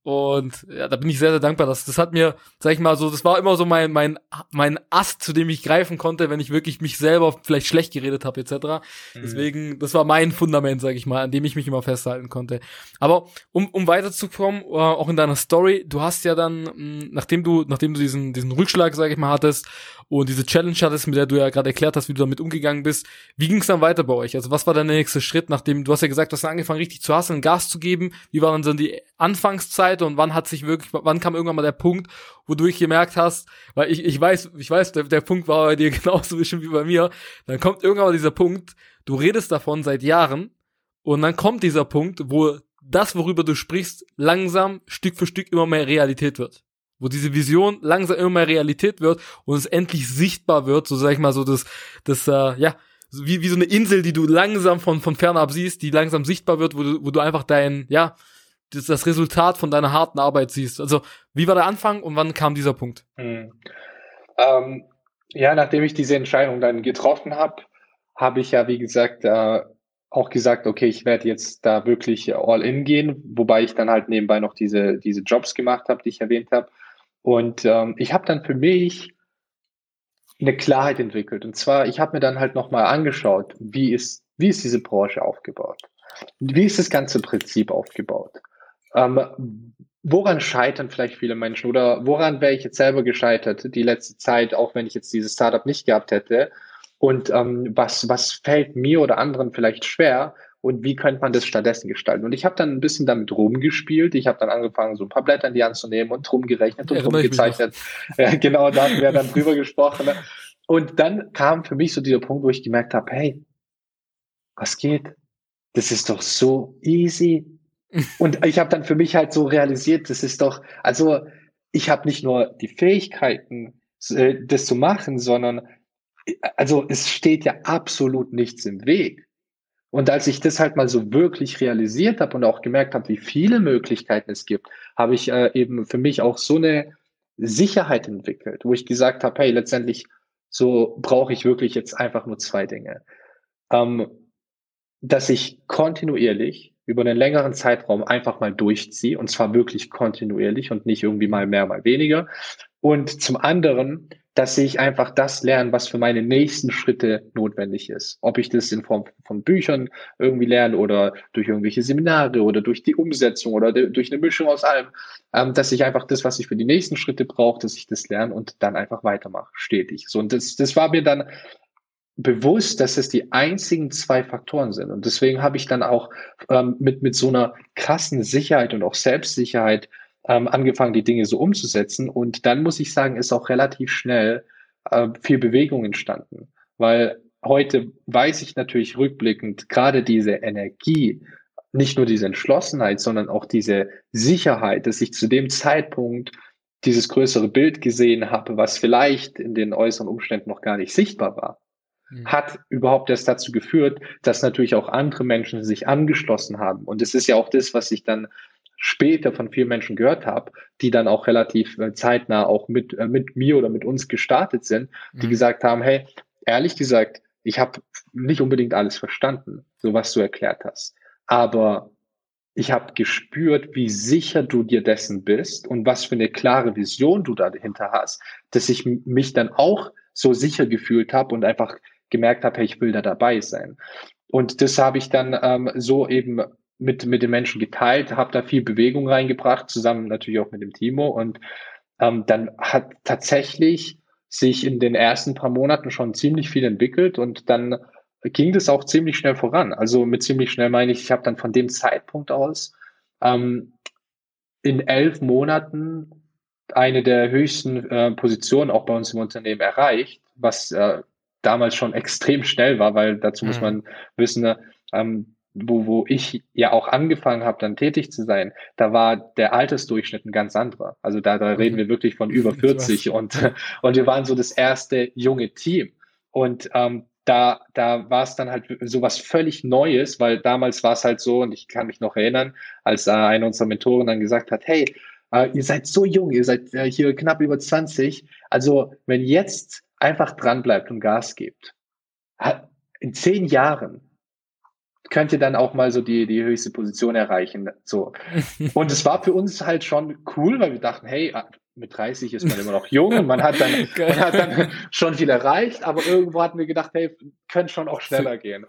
Und ja, da bin ich sehr, sehr dankbar. Das, das hat mir, sag ich mal, so, das war immer so mein, mein, mein Ast, zu dem ich greifen konnte, wenn ich wirklich mich selber vielleicht schlecht geredet habe, etc. Mhm. Deswegen, das war mein Fundament, sag ich mal, an dem ich mich immer festhalten konnte. Aber um, um weiterzukommen, uh, auch in deiner Story, du hast ja dann, mh, nachdem du, nachdem du diesen, diesen Rückschlag, sag ich mal, hattest und diese Challenge hattest, mit der du ja gerade erklärt hast, wie du damit umgegangen bist, wie ging es dann weiter bei euch? Also was war dein nächster Schritt, nachdem, du hast ja gesagt, du hast angefangen, richtig zu hasseln, Gas zu geben. Wie war dann so die Anfangszeit? Zeit und wann hat sich wirklich, wann kam irgendwann mal der Punkt, wo du gemerkt hast, weil ich, ich weiß, ich weiß, der, der Punkt war bei dir <laughs> genauso bestimmt wie bei mir, dann kommt irgendwann mal dieser Punkt, du redest davon seit Jahren und dann kommt dieser Punkt, wo das, worüber du sprichst, langsam Stück für Stück immer mehr Realität wird. Wo diese Vision langsam immer mehr Realität wird und es endlich sichtbar wird, so sag ich mal so das, das, äh, ja, wie, wie so eine Insel, die du langsam von, von fernab siehst, die langsam sichtbar wird, wo du, wo du einfach dein, ja, das, das Resultat von deiner harten Arbeit siehst. Also wie war der Anfang und wann kam dieser Punkt? Hm. Ähm, ja, nachdem ich diese Entscheidung dann getroffen habe, habe ich ja, wie gesagt, äh, auch gesagt, okay, ich werde jetzt da wirklich all in gehen, wobei ich dann halt nebenbei noch diese, diese Jobs gemacht habe, die ich erwähnt habe. Und ähm, ich habe dann für mich eine Klarheit entwickelt. Und zwar, ich habe mir dann halt nochmal angeschaut, wie ist, wie ist diese Branche aufgebaut? Wie ist das ganze Prinzip aufgebaut? Ähm, woran scheitern vielleicht viele Menschen oder woran wäre ich jetzt selber gescheitert die letzte Zeit, auch wenn ich jetzt dieses Startup nicht gehabt hätte? Und ähm, was, was fällt mir oder anderen vielleicht schwer? Und wie könnte man das stattdessen gestalten? Und ich habe dann ein bisschen damit rumgespielt. Ich habe dann angefangen, so ein paar Blätter in die Hand zu nehmen und rumgerechnet und rumgezeichnet. <laughs> Ja, genau, da haben wir dann drüber gesprochen. Und dann kam für mich so dieser Punkt, wo ich gemerkt habe, hey, was geht? Das ist doch so easy. Und ich habe dann für mich halt so realisiert, das ist doch, also ich habe nicht nur die Fähigkeiten, äh, das zu machen, sondern also es steht ja absolut nichts im Weg. Und als ich das halt mal so wirklich realisiert habe und auch gemerkt habe, wie viele Möglichkeiten es gibt, habe ich äh, eben für mich auch so eine Sicherheit entwickelt, wo ich gesagt habe, hey, letztendlich so brauche ich wirklich jetzt einfach nur zwei Dinge. Ähm, dass ich kontinuierlich über einen längeren Zeitraum einfach mal durchziehe und zwar wirklich kontinuierlich und nicht irgendwie mal mehr, mal weniger. Und zum anderen, dass ich einfach das lerne, was für meine nächsten Schritte notwendig ist. Ob ich das in Form von Büchern irgendwie lerne oder durch irgendwelche Seminare oder durch die Umsetzung oder durch eine Mischung aus allem, ähm, dass ich einfach das, was ich für die nächsten Schritte brauche, dass ich das lerne und dann einfach weitermache, stetig. So, und das, das war mir dann bewusst, dass es die einzigen zwei Faktoren sind. Und deswegen habe ich dann auch ähm, mit, mit so einer krassen Sicherheit und auch Selbstsicherheit ähm, angefangen, die Dinge so umzusetzen. Und dann muss ich sagen, ist auch relativ schnell äh, viel Bewegung entstanden. Weil heute weiß ich natürlich rückblickend gerade diese Energie, nicht nur diese Entschlossenheit, sondern auch diese Sicherheit, dass ich zu dem Zeitpunkt dieses größere Bild gesehen habe, was vielleicht in den äußeren Umständen noch gar nicht sichtbar war, mhm. hat überhaupt erst dazu geführt, dass natürlich auch andere Menschen sich angeschlossen haben. Und es ist ja auch das, was ich dann später von vielen Menschen gehört habe, die dann auch relativ äh, zeitnah auch mit, äh, mit mir oder mit uns gestartet sind, die mhm. gesagt haben, hey, ehrlich gesagt, ich habe nicht unbedingt alles verstanden, so was du erklärt hast. Aber ich habe gespürt, wie sicher du dir dessen bist und was für eine klare Vision du dahinter hast, dass ich mich dann auch so sicher gefühlt habe und einfach gemerkt habe, hey, ich will da dabei sein. Und das habe ich dann ähm, so eben mit, mit den Menschen geteilt, habe da viel Bewegung reingebracht, zusammen natürlich auch mit dem Timo. Und ähm, dann hat tatsächlich sich in den ersten paar Monaten schon ziemlich viel entwickelt und dann ging das auch ziemlich schnell voran. Also mit ziemlich schnell meine ich, ich habe dann von dem Zeitpunkt aus ähm, in elf Monaten eine der höchsten äh, Positionen auch bei uns im Unternehmen erreicht, was äh, damals schon extrem schnell war, weil dazu mhm. muss man wissen, ähm, wo, wo ich ja auch angefangen habe, dann tätig zu sein, da war der Altersdurchschnitt ein ganz anderer. Also da, da reden mhm. wir wirklich von über <laughs> 40 und, <laughs> und wir waren so das erste junge Team. Und ähm, da, da war es dann halt so was völlig Neues, weil damals war es halt so, und ich kann mich noch erinnern, als äh, eine unserer Mentoren dann gesagt hat, hey, äh, ihr seid so jung, ihr seid äh, hier knapp über 20, also wenn jetzt einfach dran bleibt und Gas gibt, in zehn Jahren könnt ihr dann auch mal so die, die höchste Position erreichen. So. <laughs> Und es war für uns halt schon cool, weil wir dachten, hey, ah, mit 30 ist man immer noch jung und man hat dann, <laughs> man hat dann schon viel erreicht, aber irgendwo hatten wir gedacht, hey, könnte schon auch schneller gehen.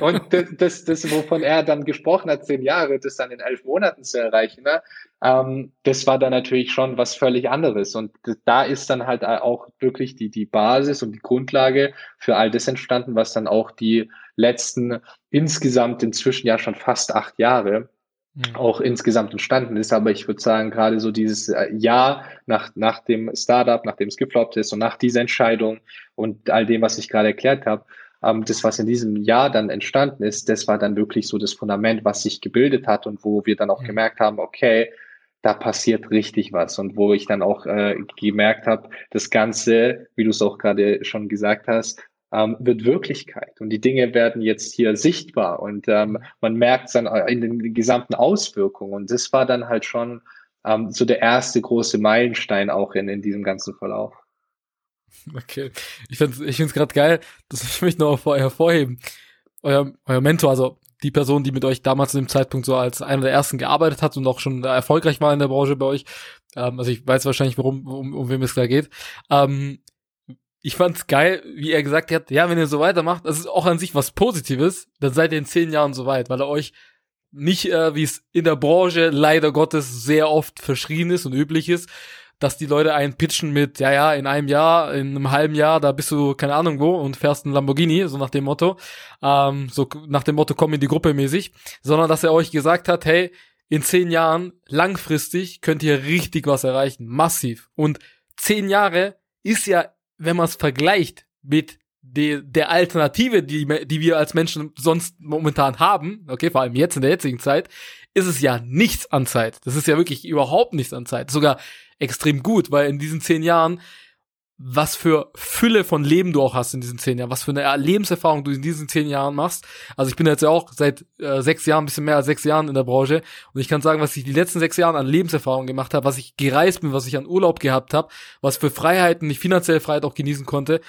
Und <laughs> das, das, wovon er dann gesprochen hat, zehn Jahre, das dann in elf Monaten zu erreichen, ne, ähm, das war dann natürlich schon was völlig anderes. Und da ist dann halt auch wirklich die, die Basis und die Grundlage für all das entstanden, was dann auch die letzten insgesamt inzwischen ja schon fast acht Jahre mhm. auch insgesamt entstanden ist. Aber ich würde sagen, gerade so dieses äh, Jahr nach, nach dem Startup, nachdem es gefloppt ist und nach dieser Entscheidung und all dem, was ich gerade erklärt habe, ähm, das, was in diesem Jahr dann entstanden ist, das war dann wirklich so das Fundament, was sich gebildet hat und wo wir dann auch mhm. gemerkt haben, okay, da passiert richtig was und wo ich dann auch äh, gemerkt habe, das Ganze, wie du es auch gerade schon gesagt hast, ähm, wird Wirklichkeit und die Dinge werden jetzt hier sichtbar und ähm, man merkt dann in den gesamten Auswirkungen und das war dann halt schon ähm, so der erste große Meilenstein auch in, in diesem ganzen Verlauf. Okay, ich finde ich gerade geil, das ich möchte noch hervorheben. Euer, euer Mentor, also die Person, die mit euch damals zu dem Zeitpunkt so als einer der ersten gearbeitet hat und auch schon erfolgreich war in der Branche bei euch. Ähm, also ich weiß wahrscheinlich, worum, um, um wem es da geht. Ähm, ich fand's geil, wie er gesagt hat, ja, wenn ihr so weitermacht, das ist auch an sich was Positives, dann seid ihr in zehn Jahren so weit, weil er euch nicht, äh, wie es in der Branche leider Gottes sehr oft verschrien ist und üblich ist, dass die Leute einen pitchen mit, ja, ja, in einem Jahr, in einem halben Jahr, da bist du keine Ahnung wo und fährst einen Lamborghini, so nach dem Motto, ähm, so nach dem Motto, komm in die Gruppe mäßig, sondern dass er euch gesagt hat, hey, in zehn Jahren, langfristig, könnt ihr richtig was erreichen, massiv. Und zehn Jahre ist ja, wenn man es vergleicht mit de, der Alternative, die, die wir als Menschen sonst momentan haben, okay, vor allem jetzt in der jetzigen Zeit, ist es ja nichts an Zeit. Das ist ja wirklich überhaupt nichts an Zeit. Sogar extrem gut, weil in diesen zehn Jahren was für Fülle von Leben du auch hast in diesen zehn Jahren, was für eine Lebenserfahrung du in diesen zehn Jahren machst. Also ich bin jetzt ja auch seit äh, sechs Jahren, ein bisschen mehr als sechs Jahren in der Branche und ich kann sagen, was ich die letzten sechs Jahre an Lebenserfahrung gemacht habe, was ich gereist bin, was ich an Urlaub gehabt habe, was für Freiheiten ich finanzielle Freiheit auch genießen konnte.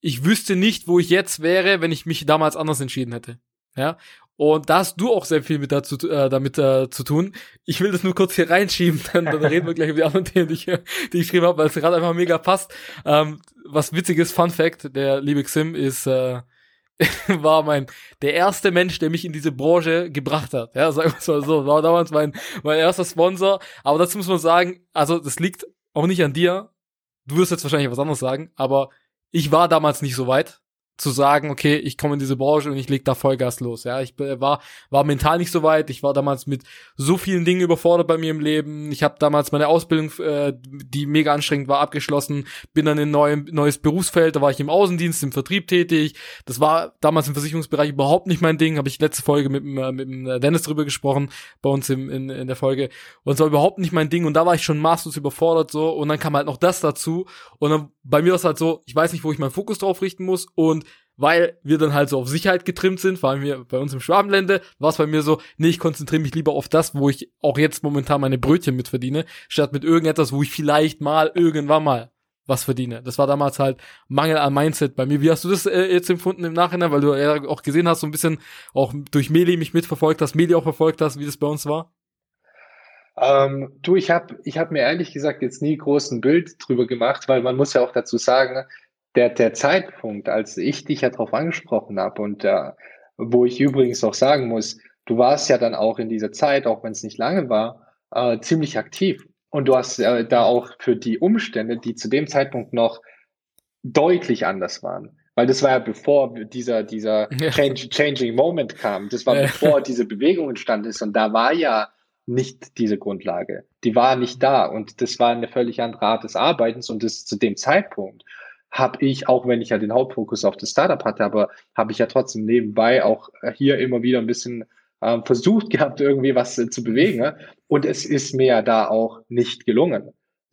Ich wüsste nicht, wo ich jetzt wäre, wenn ich mich damals anders entschieden hätte. Ja, und da hast du auch sehr viel mit dazu, äh, damit äh, zu tun. Ich will das nur kurz hier reinschieben, dann, dann reden wir gleich über die anderen <laughs> Themen, die ich, die ich geschrieben habe, weil es gerade einfach mega passt. Ähm, was witziges Fun Fact, der liebe Xim ist äh, <laughs> war mein der erste Mensch, der mich in diese Branche gebracht hat. Ja, sagen wir mal so, war damals mein mein erster Sponsor. Aber dazu muss man sagen, also das liegt auch nicht an dir. Du wirst jetzt wahrscheinlich was anderes sagen, aber ich war damals nicht so weit zu sagen, okay, ich komme in diese Branche und ich leg da Vollgas los. Ja, ich war war mental nicht so weit. Ich war damals mit so vielen Dingen überfordert bei mir im Leben. Ich habe damals meine Ausbildung, äh, die mega anstrengend war, abgeschlossen. Bin dann in ein neues, Berufsfeld. Da war ich im Außendienst, im Vertrieb tätig. Das war damals im Versicherungsbereich überhaupt nicht mein Ding. Habe ich letzte Folge mit, äh, mit dem Dennis drüber gesprochen bei uns im, in, in der Folge. Und es war überhaupt nicht mein Ding. Und da war ich schon maßlos überfordert so. Und dann kam halt noch das dazu. Und dann bei mir war es halt so, ich weiß nicht, wo ich meinen Fokus drauf richten muss. Und weil wir dann halt so auf Sicherheit getrimmt sind, vor allem hier bei uns im Schwabenlände, war es bei mir so, nee, ich konzentriere mich lieber auf das, wo ich auch jetzt momentan meine Brötchen mit verdiene, statt mit irgendetwas, wo ich vielleicht mal irgendwann mal was verdiene. Das war damals halt Mangel an Mindset bei mir. Wie hast du das äh, jetzt empfunden im Nachhinein, weil du ja auch gesehen hast, so ein bisschen auch durch Meli mich mitverfolgt hast, Meli auch verfolgt hast, wie das bei uns war? Ähm, du, ich habe ich hab mir ehrlich gesagt jetzt nie großen Bild drüber gemacht, weil man muss ja auch dazu sagen, der, der Zeitpunkt, als ich dich ja darauf angesprochen habe und äh, wo ich übrigens auch sagen muss, du warst ja dann auch in dieser Zeit, auch wenn es nicht lange war, äh, ziemlich aktiv. Und du hast äh, da auch für die Umstände, die zu dem Zeitpunkt noch deutlich anders waren. Weil das war ja bevor dieser, dieser <laughs> change, changing Moment kam. Das war bevor diese Bewegung entstanden ist. Und da war ja nicht diese Grundlage. Die war nicht da. Und das war eine völlig andere Art des Arbeitens. Und das zu dem Zeitpunkt habe ich, auch wenn ich ja den Hauptfokus auf das Startup hatte, aber habe ich ja trotzdem nebenbei auch hier immer wieder ein bisschen ähm, versucht <laughs> gehabt, irgendwie was äh, zu bewegen. Ne? Und es ist mir ja da auch nicht gelungen.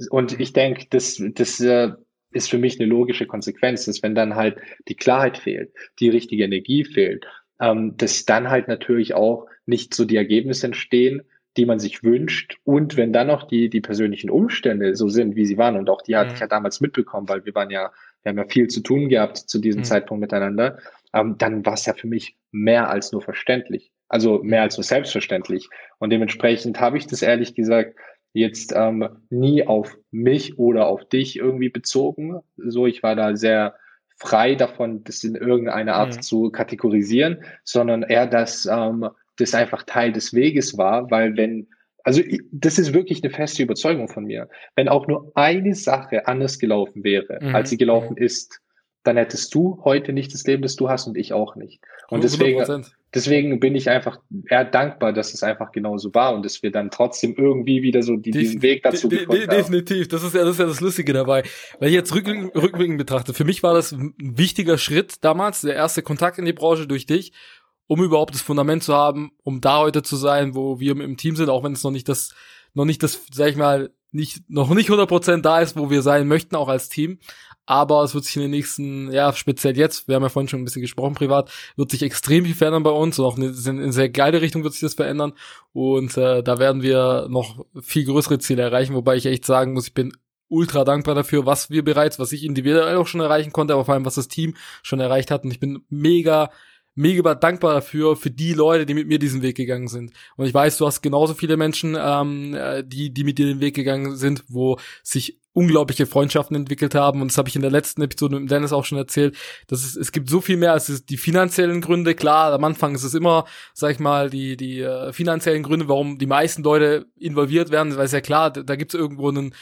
Und ich denke, das, das äh, ist für mich eine logische Konsequenz, dass wenn dann halt die Klarheit fehlt, die richtige Energie fehlt, ähm, dass dann halt natürlich auch nicht so die Ergebnisse entstehen, die man sich wünscht. Und wenn dann noch die, die persönlichen Umstände so sind, wie sie waren, und auch die hatte mhm. ich ja damals mitbekommen, weil wir waren ja, wir haben ja viel zu tun gehabt zu diesem mhm. Zeitpunkt miteinander, ähm, dann war es ja für mich mehr als nur verständlich. Also mehr als nur selbstverständlich. Und dementsprechend habe ich das ehrlich gesagt jetzt ähm, nie auf mich oder auf dich irgendwie bezogen. So, ich war da sehr frei davon, das in irgendeiner Art mhm. zu kategorisieren, sondern eher, dass ähm, das einfach Teil des Weges war, weil wenn, also das ist wirklich eine feste Überzeugung von mir, wenn auch nur eine Sache anders gelaufen wäre, mhm. als sie gelaufen mhm. ist, dann hättest du heute nicht das Leben, das du hast und ich auch nicht. Und deswegen, deswegen bin ich einfach eher dankbar, dass es einfach genauso war und dass wir dann trotzdem irgendwie wieder so die, diesen Weg dazu de gefunden haben. Definitiv, das ist ja das, ist ja das Lustige dabei. Weil ich jetzt rückblickend, rückblickend betrachte, für mich war das ein wichtiger Schritt damals, der erste Kontakt in die Branche durch dich um überhaupt das Fundament zu haben, um da heute zu sein, wo wir im Team sind, auch wenn es noch nicht das, noch nicht das, sag ich mal, nicht, noch nicht 100% da ist, wo wir sein möchten, auch als Team. aber es wird sich in den nächsten, ja, speziell jetzt, wir haben ja vorhin schon ein bisschen gesprochen privat, wird sich extrem viel verändern bei uns und auch in eine sehr geile Richtung wird sich das verändern und äh, da werden wir noch viel größere Ziele erreichen, wobei ich echt sagen muss, ich bin ultra dankbar dafür, was wir bereits, was ich individuell auch schon erreichen konnte, aber vor allem was das Team schon erreicht hat und ich bin mega mega dankbar dafür, für die Leute, die mit mir diesen Weg gegangen sind. Und ich weiß, du hast genauso viele Menschen, ähm, äh, die, die mit dir den Weg gegangen sind, wo sich unglaubliche Freundschaften entwickelt haben. Und das habe ich in der letzten Episode mit Dennis auch schon erzählt. Das ist, es gibt so viel mehr als die finanziellen Gründe. Klar, am Anfang ist es immer, sag ich mal, die, die äh, finanziellen Gründe, warum die meisten Leute involviert werden. Weil es ja klar, da, da gibt es irgendwo einen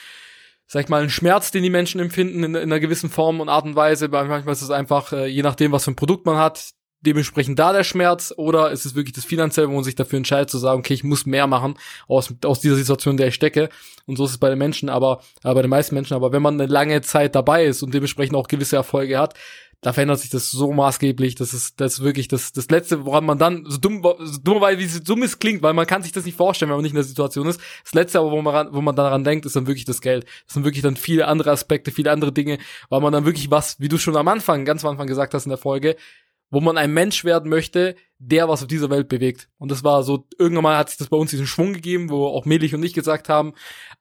sag ich mal, einen Schmerz, den die Menschen empfinden in, in, einer gewissen Form und Art und Weise. Manchmal ist es einfach, äh, je nachdem, was für ein Produkt man hat, dementsprechend da der Schmerz oder ist es wirklich das Finanzielle, wo man sich dafür entscheidet zu sagen, okay, ich muss mehr machen aus, aus dieser Situation, in der ich stecke. Und so ist es bei den Menschen, aber äh, bei den meisten Menschen. Aber wenn man eine lange Zeit dabei ist und dementsprechend auch gewisse Erfolge hat, da verändert sich das so maßgeblich. Das ist, das ist wirklich das, das Letzte, woran man dann, so dumm, so dummerweise, wie es dumm es klingt, weil man kann sich das nicht vorstellen, wenn man nicht in der Situation ist. Das Letzte aber, wo man, wo man daran denkt, ist dann wirklich das Geld. Das sind wirklich dann viele andere Aspekte, viele andere Dinge, weil man dann wirklich was, wie du schon am Anfang, ganz am Anfang gesagt hast in der Folge, wo man ein Mensch werden möchte, der was auf dieser Welt bewegt. Und das war so, irgendwann mal hat sich das bei uns diesen Schwung gegeben, wo auch Melich und ich gesagt haben,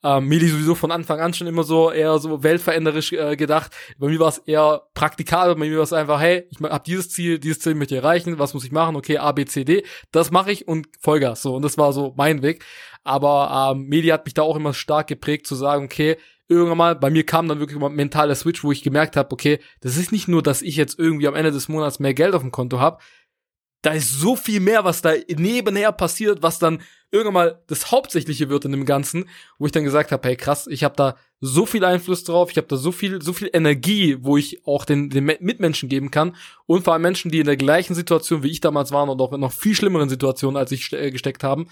ähm, Meli sowieso von Anfang an schon immer so eher so weltveränderisch äh, gedacht. Bei mir war es eher praktikabel, bei mir war es einfach, hey, ich habe dieses Ziel, dieses Ziel möchte ich erreichen, was muss ich machen? Okay, A, B, C, D, das mache ich und Vollgas. So, und das war so mein Weg. Aber ähm, Meli hat mich da auch immer stark geprägt zu sagen, okay, irgendwann mal, bei mir kam dann wirklich mal mentaler Switch, wo ich gemerkt habe, okay, das ist nicht nur, dass ich jetzt irgendwie am Ende des Monats mehr Geld auf dem Konto habe, da ist so viel mehr, was da nebenher passiert, was dann irgendwann mal das Hauptsächliche wird in dem Ganzen, wo ich dann gesagt habe, hey krass, ich habe da so viel Einfluss drauf, ich habe da so viel, so viel Energie, wo ich auch den, den Mitmenschen geben kann. Und vor allem Menschen, die in der gleichen Situation wie ich damals waren und auch in noch viel schlimmeren Situationen, als ich äh, gesteckt haben,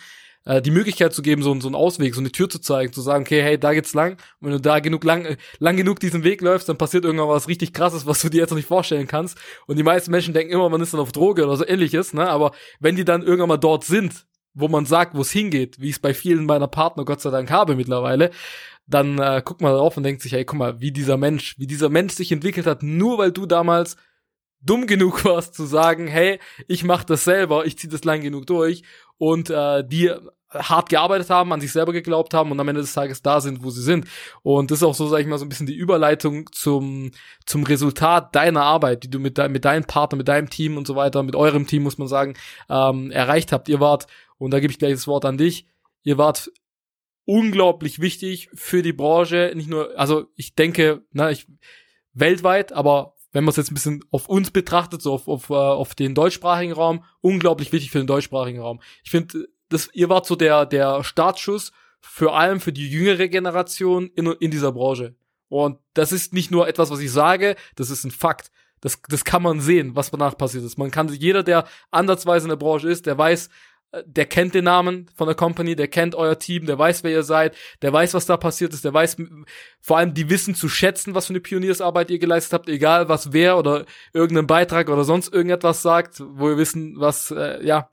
äh, die Möglichkeit zu geben, so, so einen Ausweg, so eine Tür zu zeigen, zu sagen, okay, hey, da geht's lang. Und wenn du da genug lang, äh, lang genug diesen Weg läufst, dann passiert irgendwann was richtig krasses, was du dir jetzt noch nicht vorstellen kannst. Und die meisten Menschen denken immer, man ist dann auf Droge oder so ähnliches, ne? Aber wenn die dann irgendwann mal dort sind, wo man sagt, wo es hingeht, wie ich es bei vielen meiner Partner Gott sei Dank habe mittlerweile, dann äh, guckt man darauf und denkt sich, hey, guck mal, wie dieser Mensch, wie dieser Mensch sich entwickelt hat, nur weil du damals dumm genug <laughs> warst zu sagen, hey, ich mach das selber, ich zieh das lang genug durch und äh, die hart gearbeitet haben, an sich selber geglaubt haben und am Ende des Tages da sind, wo sie sind. Und das ist auch so, sag ich mal, so ein bisschen die Überleitung zum, zum Resultat deiner Arbeit, die du mit, de mit deinem Partner, mit deinem Team und so weiter, mit eurem Team, muss man sagen, ähm, erreicht habt. Ihr wart, und da gebe ich gleich das Wort an dich, ihr wart unglaublich wichtig für die Branche, nicht nur, also ich denke, na, ich, weltweit, aber wenn man es jetzt ein bisschen auf uns betrachtet, so auf, auf, uh, auf den deutschsprachigen Raum, unglaublich wichtig für den deutschsprachigen Raum. Ich finde, das, ihr wart so der, der Startschuss für allem für die jüngere Generation in, in dieser Branche. Und das ist nicht nur etwas, was ich sage, das ist ein Fakt. Das, das kann man sehen, was danach passiert ist. Man kann, jeder, der ansatzweise in der Branche ist, der weiß, äh, der kennt den Namen von der Company, der kennt euer Team, der weiß, wer ihr seid, der weiß, was da passiert ist, der weiß, vor allem die wissen zu schätzen, was für eine Pioniersarbeit ihr geleistet habt, egal was wer oder irgendein Beitrag oder sonst irgendetwas sagt, wo wir wissen, was, äh, ja,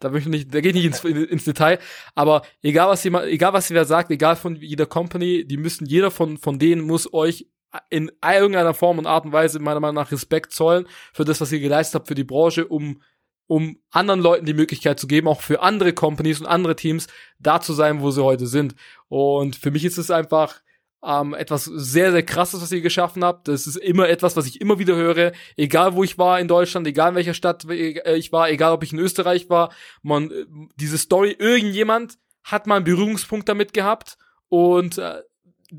da möchte ich nicht, da geht nicht ins, ins Detail, aber egal was jemand, egal was wer sagt, egal von jeder Company, die müssen, jeder von, von denen muss euch in irgendeiner Form und Art und Weise meiner Meinung nach Respekt zollen für das, was ihr geleistet habt für die Branche, um um anderen Leuten die Möglichkeit zu geben, auch für andere Companies und andere Teams da zu sein, wo sie heute sind. Und für mich ist es einfach ähm, etwas sehr, sehr krasses, was ihr geschaffen habt. Das ist immer etwas, was ich immer wieder höre, egal wo ich war in Deutschland, egal in welcher Stadt äh, ich war, egal ob ich in Österreich war. Man, äh, diese Story, irgendjemand hat mal einen Berührungspunkt damit gehabt und äh,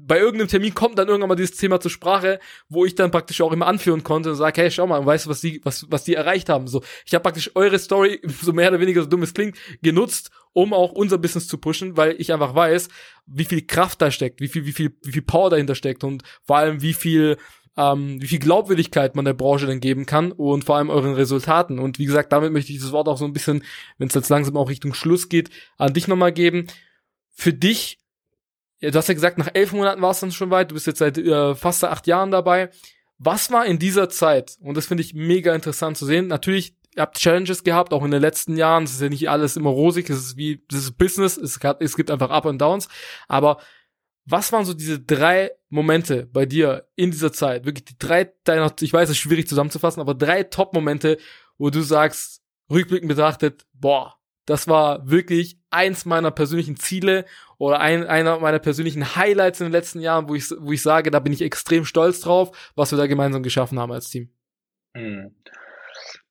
bei irgendeinem Termin kommt dann irgendwann mal dieses Thema zur Sprache, wo ich dann praktisch auch immer anführen konnte und sage, hey, schau mal, weißt du, was die, was, was die erreicht haben? So, ich habe praktisch eure Story, so mehr oder weniger so dumm es klingt, genutzt, um auch unser Business zu pushen, weil ich einfach weiß, wie viel Kraft da steckt, wie viel, wie viel, wie viel Power dahinter steckt und vor allem wie viel ähm, wie viel Glaubwürdigkeit man der Branche denn geben kann und vor allem euren Resultaten. Und wie gesagt, damit möchte ich das Wort auch so ein bisschen, wenn es jetzt langsam auch Richtung Schluss geht, an dich nochmal geben. Für dich ja, du hast ja gesagt, nach elf Monaten war es dann schon weit, du bist jetzt seit äh, fast acht Jahren dabei. Was war in dieser Zeit, und das finde ich mega interessant zu sehen, natürlich, ihr habt Challenges gehabt, auch in den letzten Jahren, es ist ja nicht alles immer rosig, es ist wie, das ist Business, es, hat, es gibt einfach Up und Downs, aber Was waren so diese drei Momente bei dir in dieser Zeit? Wirklich die drei deiner, ich weiß, es ist schwierig zusammenzufassen, aber drei Top-Momente, wo du sagst, rückblickend betrachtet, boah, das war wirklich eins meiner persönlichen Ziele oder ein, einer meiner persönlichen Highlights in den letzten Jahren, wo ich, wo ich sage, da bin ich extrem stolz drauf, was wir da gemeinsam geschaffen haben als Team. Hm.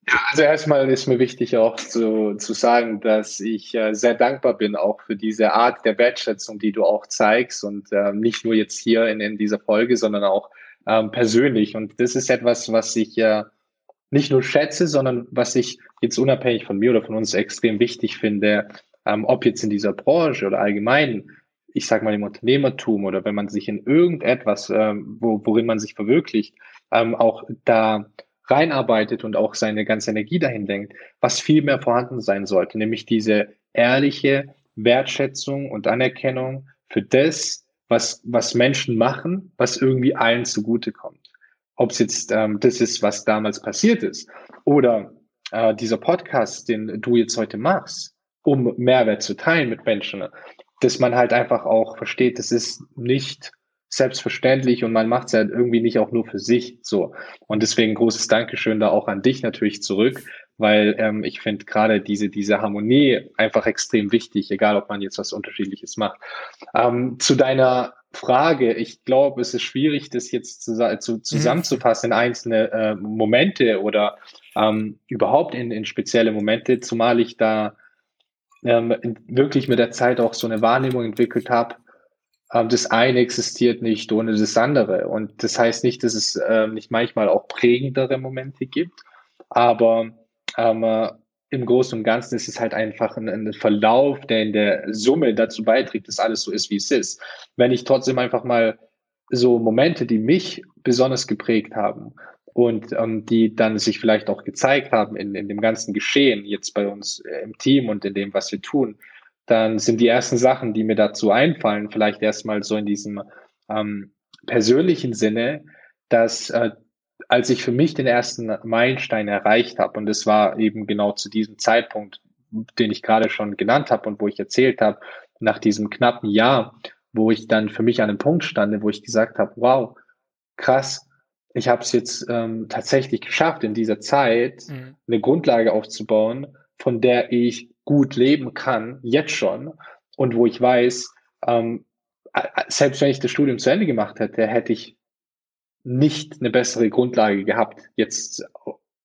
Ja, also erstmal ist mir wichtig auch zu, zu sagen, dass ich äh, sehr dankbar bin auch für diese Art der Wertschätzung, die du auch zeigst und äh, nicht nur jetzt hier in, in dieser Folge, sondern auch ähm, persönlich. Und das ist etwas, was ich ja äh, nicht nur schätze, sondern was ich jetzt unabhängig von mir oder von uns extrem wichtig finde, ähm, ob jetzt in dieser Branche oder allgemein, ich sag mal im Unternehmertum oder wenn man sich in irgendetwas, ähm, wo, worin man sich verwirklicht, ähm, auch da reinarbeitet und auch seine ganze Energie dahin lenkt, was viel mehr vorhanden sein sollte, nämlich diese ehrliche Wertschätzung und Anerkennung für das, was, was Menschen machen, was irgendwie allen zugutekommt. Ob es jetzt ähm, das ist, was damals passiert ist, oder äh, dieser Podcast, den du jetzt heute machst, um Mehrwert zu teilen mit Menschen, dass man halt einfach auch versteht, das ist nicht selbstverständlich und man macht es ja irgendwie nicht auch nur für sich so. Und deswegen großes Dankeschön da auch an dich natürlich zurück, weil ähm, ich finde gerade diese, diese Harmonie einfach extrem wichtig, egal ob man jetzt was Unterschiedliches macht. Ähm, zu deiner Frage, ich glaube, es ist schwierig, das jetzt zu, zu, zusammenzufassen in einzelne äh, Momente oder ähm, überhaupt in, in spezielle Momente, zumal ich da ähm, wirklich mit der Zeit auch so eine Wahrnehmung entwickelt habe, ähm, das eine existiert nicht ohne das andere. Und das heißt nicht, dass es äh, nicht manchmal auch prägendere Momente gibt, aber äh, im Großen und Ganzen ist es halt einfach ein, ein, Verlauf, der in der Summe dazu beiträgt, dass alles so ist, wie es ist. Wenn ich trotzdem einfach mal so Momente, die mich besonders geprägt haben und ähm, die dann sich vielleicht auch gezeigt haben in, in dem ganzen Geschehen, jetzt bei uns äh, im Team und in dem, was wir tun, dann sind die ersten Sachen, die mir dazu einfallen, vielleicht erstmal so in diesem ähm, persönlichen Sinne, dass äh, als ich für mich den ersten Meilenstein erreicht habe, und es war eben genau zu diesem Zeitpunkt, den ich gerade schon genannt habe und wo ich erzählt habe, nach diesem knappen Jahr, wo ich dann für mich an einem Punkt stande, wo ich gesagt habe, wow, krass, ich habe es jetzt ähm, tatsächlich geschafft, in dieser Zeit mhm. eine Grundlage aufzubauen, von der ich gut leben kann, jetzt schon, und wo ich weiß, ähm, selbst wenn ich das Studium zu Ende gemacht hätte, hätte ich nicht eine bessere Grundlage gehabt. Jetzt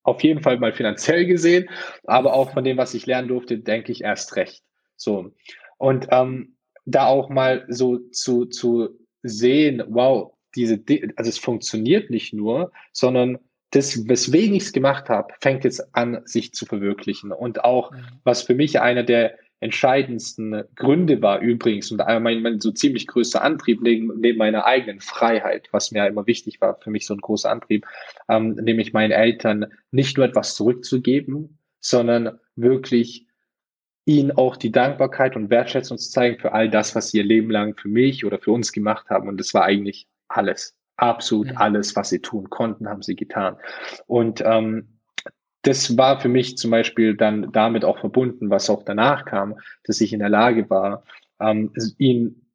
auf jeden Fall mal finanziell gesehen, aber auch von dem, was ich lernen durfte, denke ich erst recht. So. Und ähm, da auch mal so zu, zu sehen, wow, diese, also es funktioniert nicht nur, sondern das, weswegen ich es gemacht habe, fängt jetzt an, sich zu verwirklichen. Und auch, mhm. was für mich einer der entscheidendsten Gründe war übrigens und mein, mein so ziemlich größter Antrieb neben, neben meiner eigenen Freiheit, was mir immer wichtig war, für mich so ein großer Antrieb, ähm, nämlich meinen Eltern nicht nur etwas zurückzugeben, sondern wirklich ihnen auch die Dankbarkeit und Wertschätzung zu zeigen für all das, was sie ihr Leben lang für mich oder für uns gemacht haben. Und das war eigentlich alles. Absolut alles, was sie tun konnten, haben sie getan. Und ähm, das war für mich zum Beispiel dann damit auch verbunden, was auch danach kam, dass ich in der Lage war, ähm, ihnen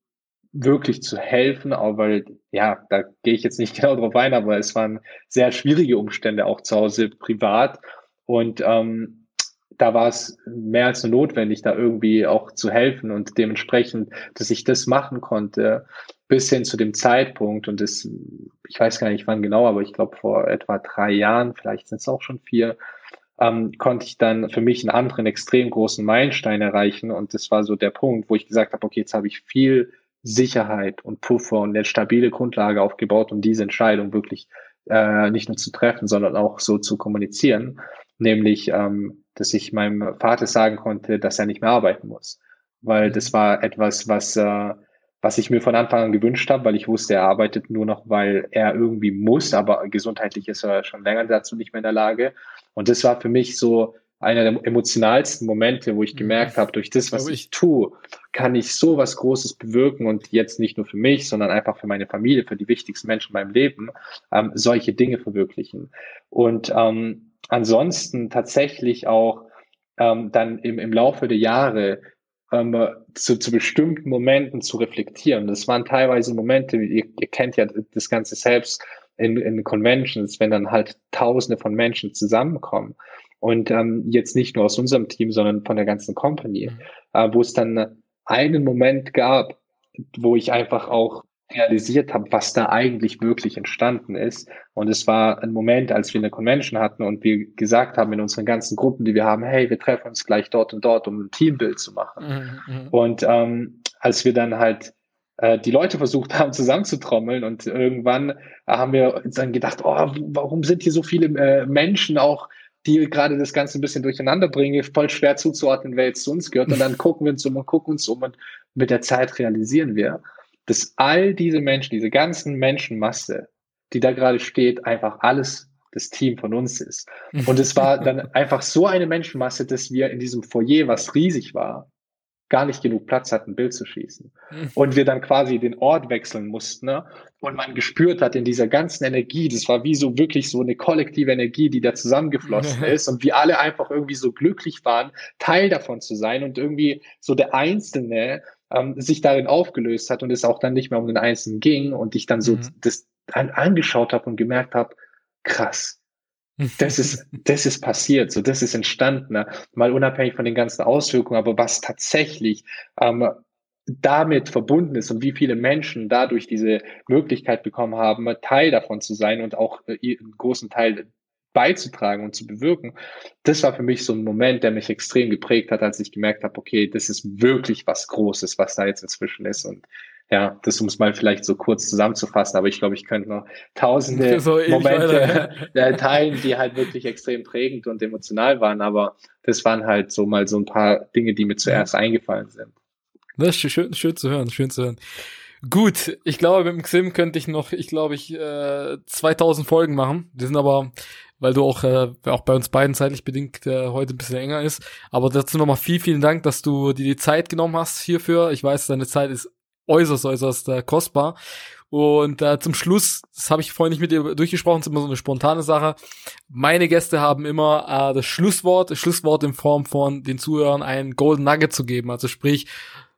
wirklich zu helfen, auch weil, ja, da gehe ich jetzt nicht <laughs> genau drauf ein, aber es waren sehr schwierige Umstände auch zu Hause privat. Und ähm, da war es mehr als nur notwendig, da irgendwie auch zu helfen und dementsprechend, dass ich das machen konnte, bis hin zu dem Zeitpunkt und das, ich weiß gar nicht wann genau, aber ich glaube vor etwa drei Jahren, vielleicht sind es auch schon vier, ähm, konnte ich dann für mich einen anderen extrem großen Meilenstein erreichen und das war so der Punkt, wo ich gesagt habe, okay, jetzt habe ich viel Sicherheit und Puffer und eine stabile Grundlage aufgebaut, um diese Entscheidung wirklich äh, nicht nur zu treffen, sondern auch so zu kommunizieren, nämlich ähm, dass ich meinem Vater sagen konnte, dass er nicht mehr arbeiten muss. Weil das war etwas, was, äh, was ich mir von Anfang an gewünscht habe, weil ich wusste, er arbeitet nur noch, weil er irgendwie muss, aber gesundheitlich ist er schon länger dazu nicht mehr in der Lage. Und das war für mich so einer der emotionalsten Momente, wo ich mhm. gemerkt habe, durch das, was ich tue, kann ich so was Großes bewirken und jetzt nicht nur für mich, sondern einfach für meine Familie, für die wichtigsten Menschen in meinem Leben, ähm, solche Dinge verwirklichen. Und ähm, ansonsten tatsächlich auch ähm, dann im, im Laufe der Jahre ähm, zu, zu bestimmten Momenten zu reflektieren. Das waren teilweise Momente, ihr, ihr kennt ja das Ganze selbst in, in Conventions, wenn dann halt Tausende von Menschen zusammenkommen und ähm, jetzt nicht nur aus unserem Team, sondern von der ganzen Company, mhm. äh, wo es dann einen Moment gab, wo ich einfach auch realisiert habe, was da eigentlich wirklich entstanden ist. Und es war ein Moment, als wir eine Convention hatten und wir gesagt haben in unseren ganzen Gruppen, die wir haben, hey, wir treffen uns gleich dort und dort, um ein Teambild zu machen. Mhm, mhm. und ähm, als wir dann halt äh, die Leute versucht haben zusammenzutrommeln und irgendwann haben wir dann gedacht, oh, warum sind hier so viele äh, Menschen auch die gerade das Ganze ein bisschen durcheinander bringen, voll schwer zuzuordnen, wer jetzt zu uns gehört. Und dann gucken wir uns um und gucken uns um und mit der Zeit realisieren wir, dass all diese Menschen, diese ganzen Menschenmasse, die da gerade steht, einfach alles das Team von uns ist. Und es war dann <laughs> einfach so eine Menschenmasse, dass wir in diesem Foyer, was riesig war, gar nicht genug Platz hatten, ein Bild zu schießen. Und wir dann quasi den Ort wechseln mussten. Ne? Und man gespürt hat in dieser ganzen Energie, das war wie so wirklich so eine kollektive Energie, die da zusammengeflossen <laughs> ist und wir alle einfach irgendwie so glücklich waren, Teil davon zu sein und irgendwie so der Einzelne ähm, sich darin aufgelöst hat und es auch dann nicht mehr um den Einzelnen ging und ich dann so mhm. das an, angeschaut habe und gemerkt habe, krass, <laughs> das ist, das ist passiert, so das ist entstanden, ne? mal unabhängig von den ganzen Auswirkungen, aber was tatsächlich ähm, damit verbunden ist und wie viele Menschen dadurch diese Möglichkeit bekommen haben, Teil davon zu sein und auch äh, einen großen Teil beizutragen und zu bewirken, das war für mich so ein Moment, der mich extrem geprägt hat, als ich gemerkt habe, okay, das ist wirklich was Großes, was da jetzt inzwischen ist. Und ja, das um es mal vielleicht so kurz zusammenzufassen, aber ich glaube, ich könnte noch tausende so Momente weiter. <laughs> teilen, die halt wirklich extrem prägend und emotional waren, aber das waren halt so mal so ein paar Dinge, die mir zuerst eingefallen sind. Das ist schön, schön zu hören, schön zu hören. Gut, ich glaube, mit dem Xim könnte ich noch, ich glaube, ich äh, 2000 Folgen machen. Die sind aber, weil du auch, äh, auch bei uns beiden zeitlich bedingt äh, heute ein bisschen enger ist. Aber dazu nochmal viel, vielen Dank, dass du dir die Zeit genommen hast hierfür. Ich weiß, deine Zeit ist äußerst, äußerst äh, kostbar. Und äh, zum Schluss, das habe ich vorhin nicht mit dir durchgesprochen, ist immer so eine spontane Sache. Meine Gäste haben immer äh, das Schlusswort, das Schlusswort in Form von den Zuhörern ein Golden Nugget zu geben. Also sprich,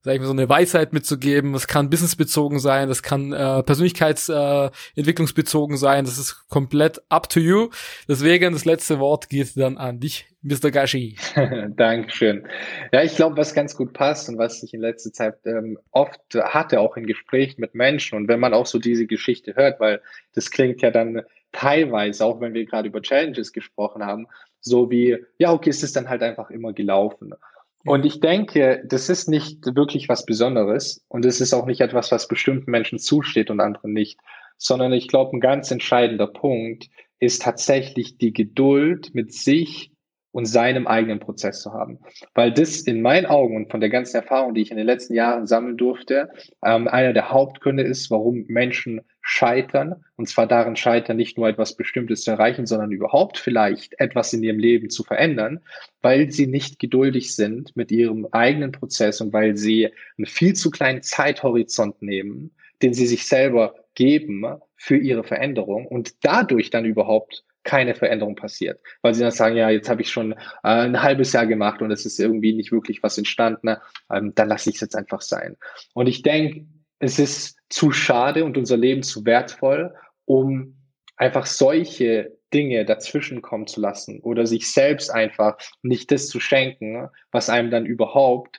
sag ich mal, so eine Weisheit mitzugeben. Das kann businessbezogen sein, das kann äh, persönlichkeitsentwicklungsbezogen äh, sein. Das ist komplett up to you. Deswegen das letzte Wort geht dann an dich, Mr. Gashi. <laughs> Dankeschön. Ja, ich glaube, was ganz gut passt und was ich in letzter Zeit ähm, oft hatte, auch in Gesprächen mit Menschen und wenn man auch so diese Geschichte hört, weil das klingt ja dann teilweise, auch wenn wir gerade über Challenges gesprochen haben, so wie, ja, okay, es ist dann halt einfach immer gelaufen. Und ich denke, das ist nicht wirklich was Besonderes und es ist auch nicht etwas, was bestimmten Menschen zusteht und anderen nicht, sondern ich glaube, ein ganz entscheidender Punkt ist tatsächlich die Geduld mit sich und seinem eigenen Prozess zu haben. Weil das in meinen Augen und von der ganzen Erfahrung, die ich in den letzten Jahren sammeln durfte, ähm, einer der Hauptgründe ist, warum Menschen scheitern. Und zwar darin scheitern, nicht nur etwas Bestimmtes zu erreichen, sondern überhaupt vielleicht etwas in ihrem Leben zu verändern, weil sie nicht geduldig sind mit ihrem eigenen Prozess und weil sie einen viel zu kleinen Zeithorizont nehmen, den sie sich selber geben für ihre Veränderung und dadurch dann überhaupt keine Veränderung passiert. Weil sie dann sagen, ja, jetzt habe ich schon äh, ein halbes Jahr gemacht und es ist irgendwie nicht wirklich was entstanden, ähm, dann lasse ich es jetzt einfach sein. Und ich denke, es ist zu schade und unser Leben zu wertvoll, um einfach solche Dinge dazwischen kommen zu lassen oder sich selbst einfach nicht das zu schenken, was einem dann überhaupt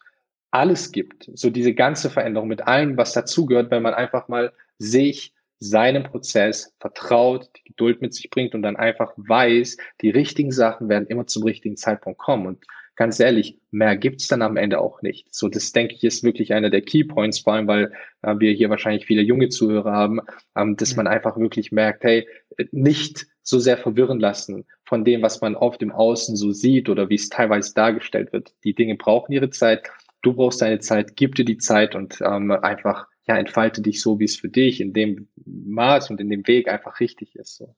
alles gibt. So diese ganze Veränderung mit allem, was dazugehört, wenn man einfach mal sich seinem Prozess vertraut, die Geduld mit sich bringt und dann einfach weiß, die richtigen Sachen werden immer zum richtigen Zeitpunkt kommen. Und ganz ehrlich, mehr gibt's dann am Ende auch nicht. So, das denke ich ist wirklich einer der Keypoints, vor allem weil äh, wir hier wahrscheinlich viele junge Zuhörer haben, ähm, dass man einfach wirklich merkt, hey, nicht so sehr verwirren lassen von dem, was man oft im Außen so sieht oder wie es teilweise dargestellt wird. Die Dinge brauchen ihre Zeit. Du brauchst deine Zeit, gib dir die Zeit und ähm, einfach ja, entfalte dich so, wie es für dich in dem Maß und in dem Weg einfach richtig ist. So.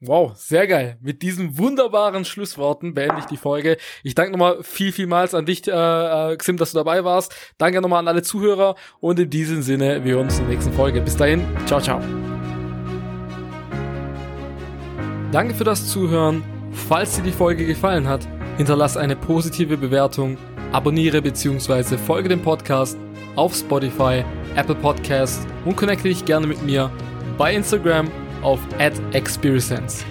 Wow, sehr geil. Mit diesen wunderbaren Schlussworten beende ich die Folge. Ich danke nochmal viel, vielmals an dich, äh, äh, Xim, dass du dabei warst. Danke nochmal an alle Zuhörer und in diesem Sinne, wir hören uns in der nächsten Folge. Bis dahin, ciao, ciao. Danke für das Zuhören. Falls dir die Folge gefallen hat, hinterlass eine positive Bewertung abonniere bzw. folge dem Podcast auf Spotify, Apple Podcasts und connecte dich gerne mit mir bei Instagram auf @experience.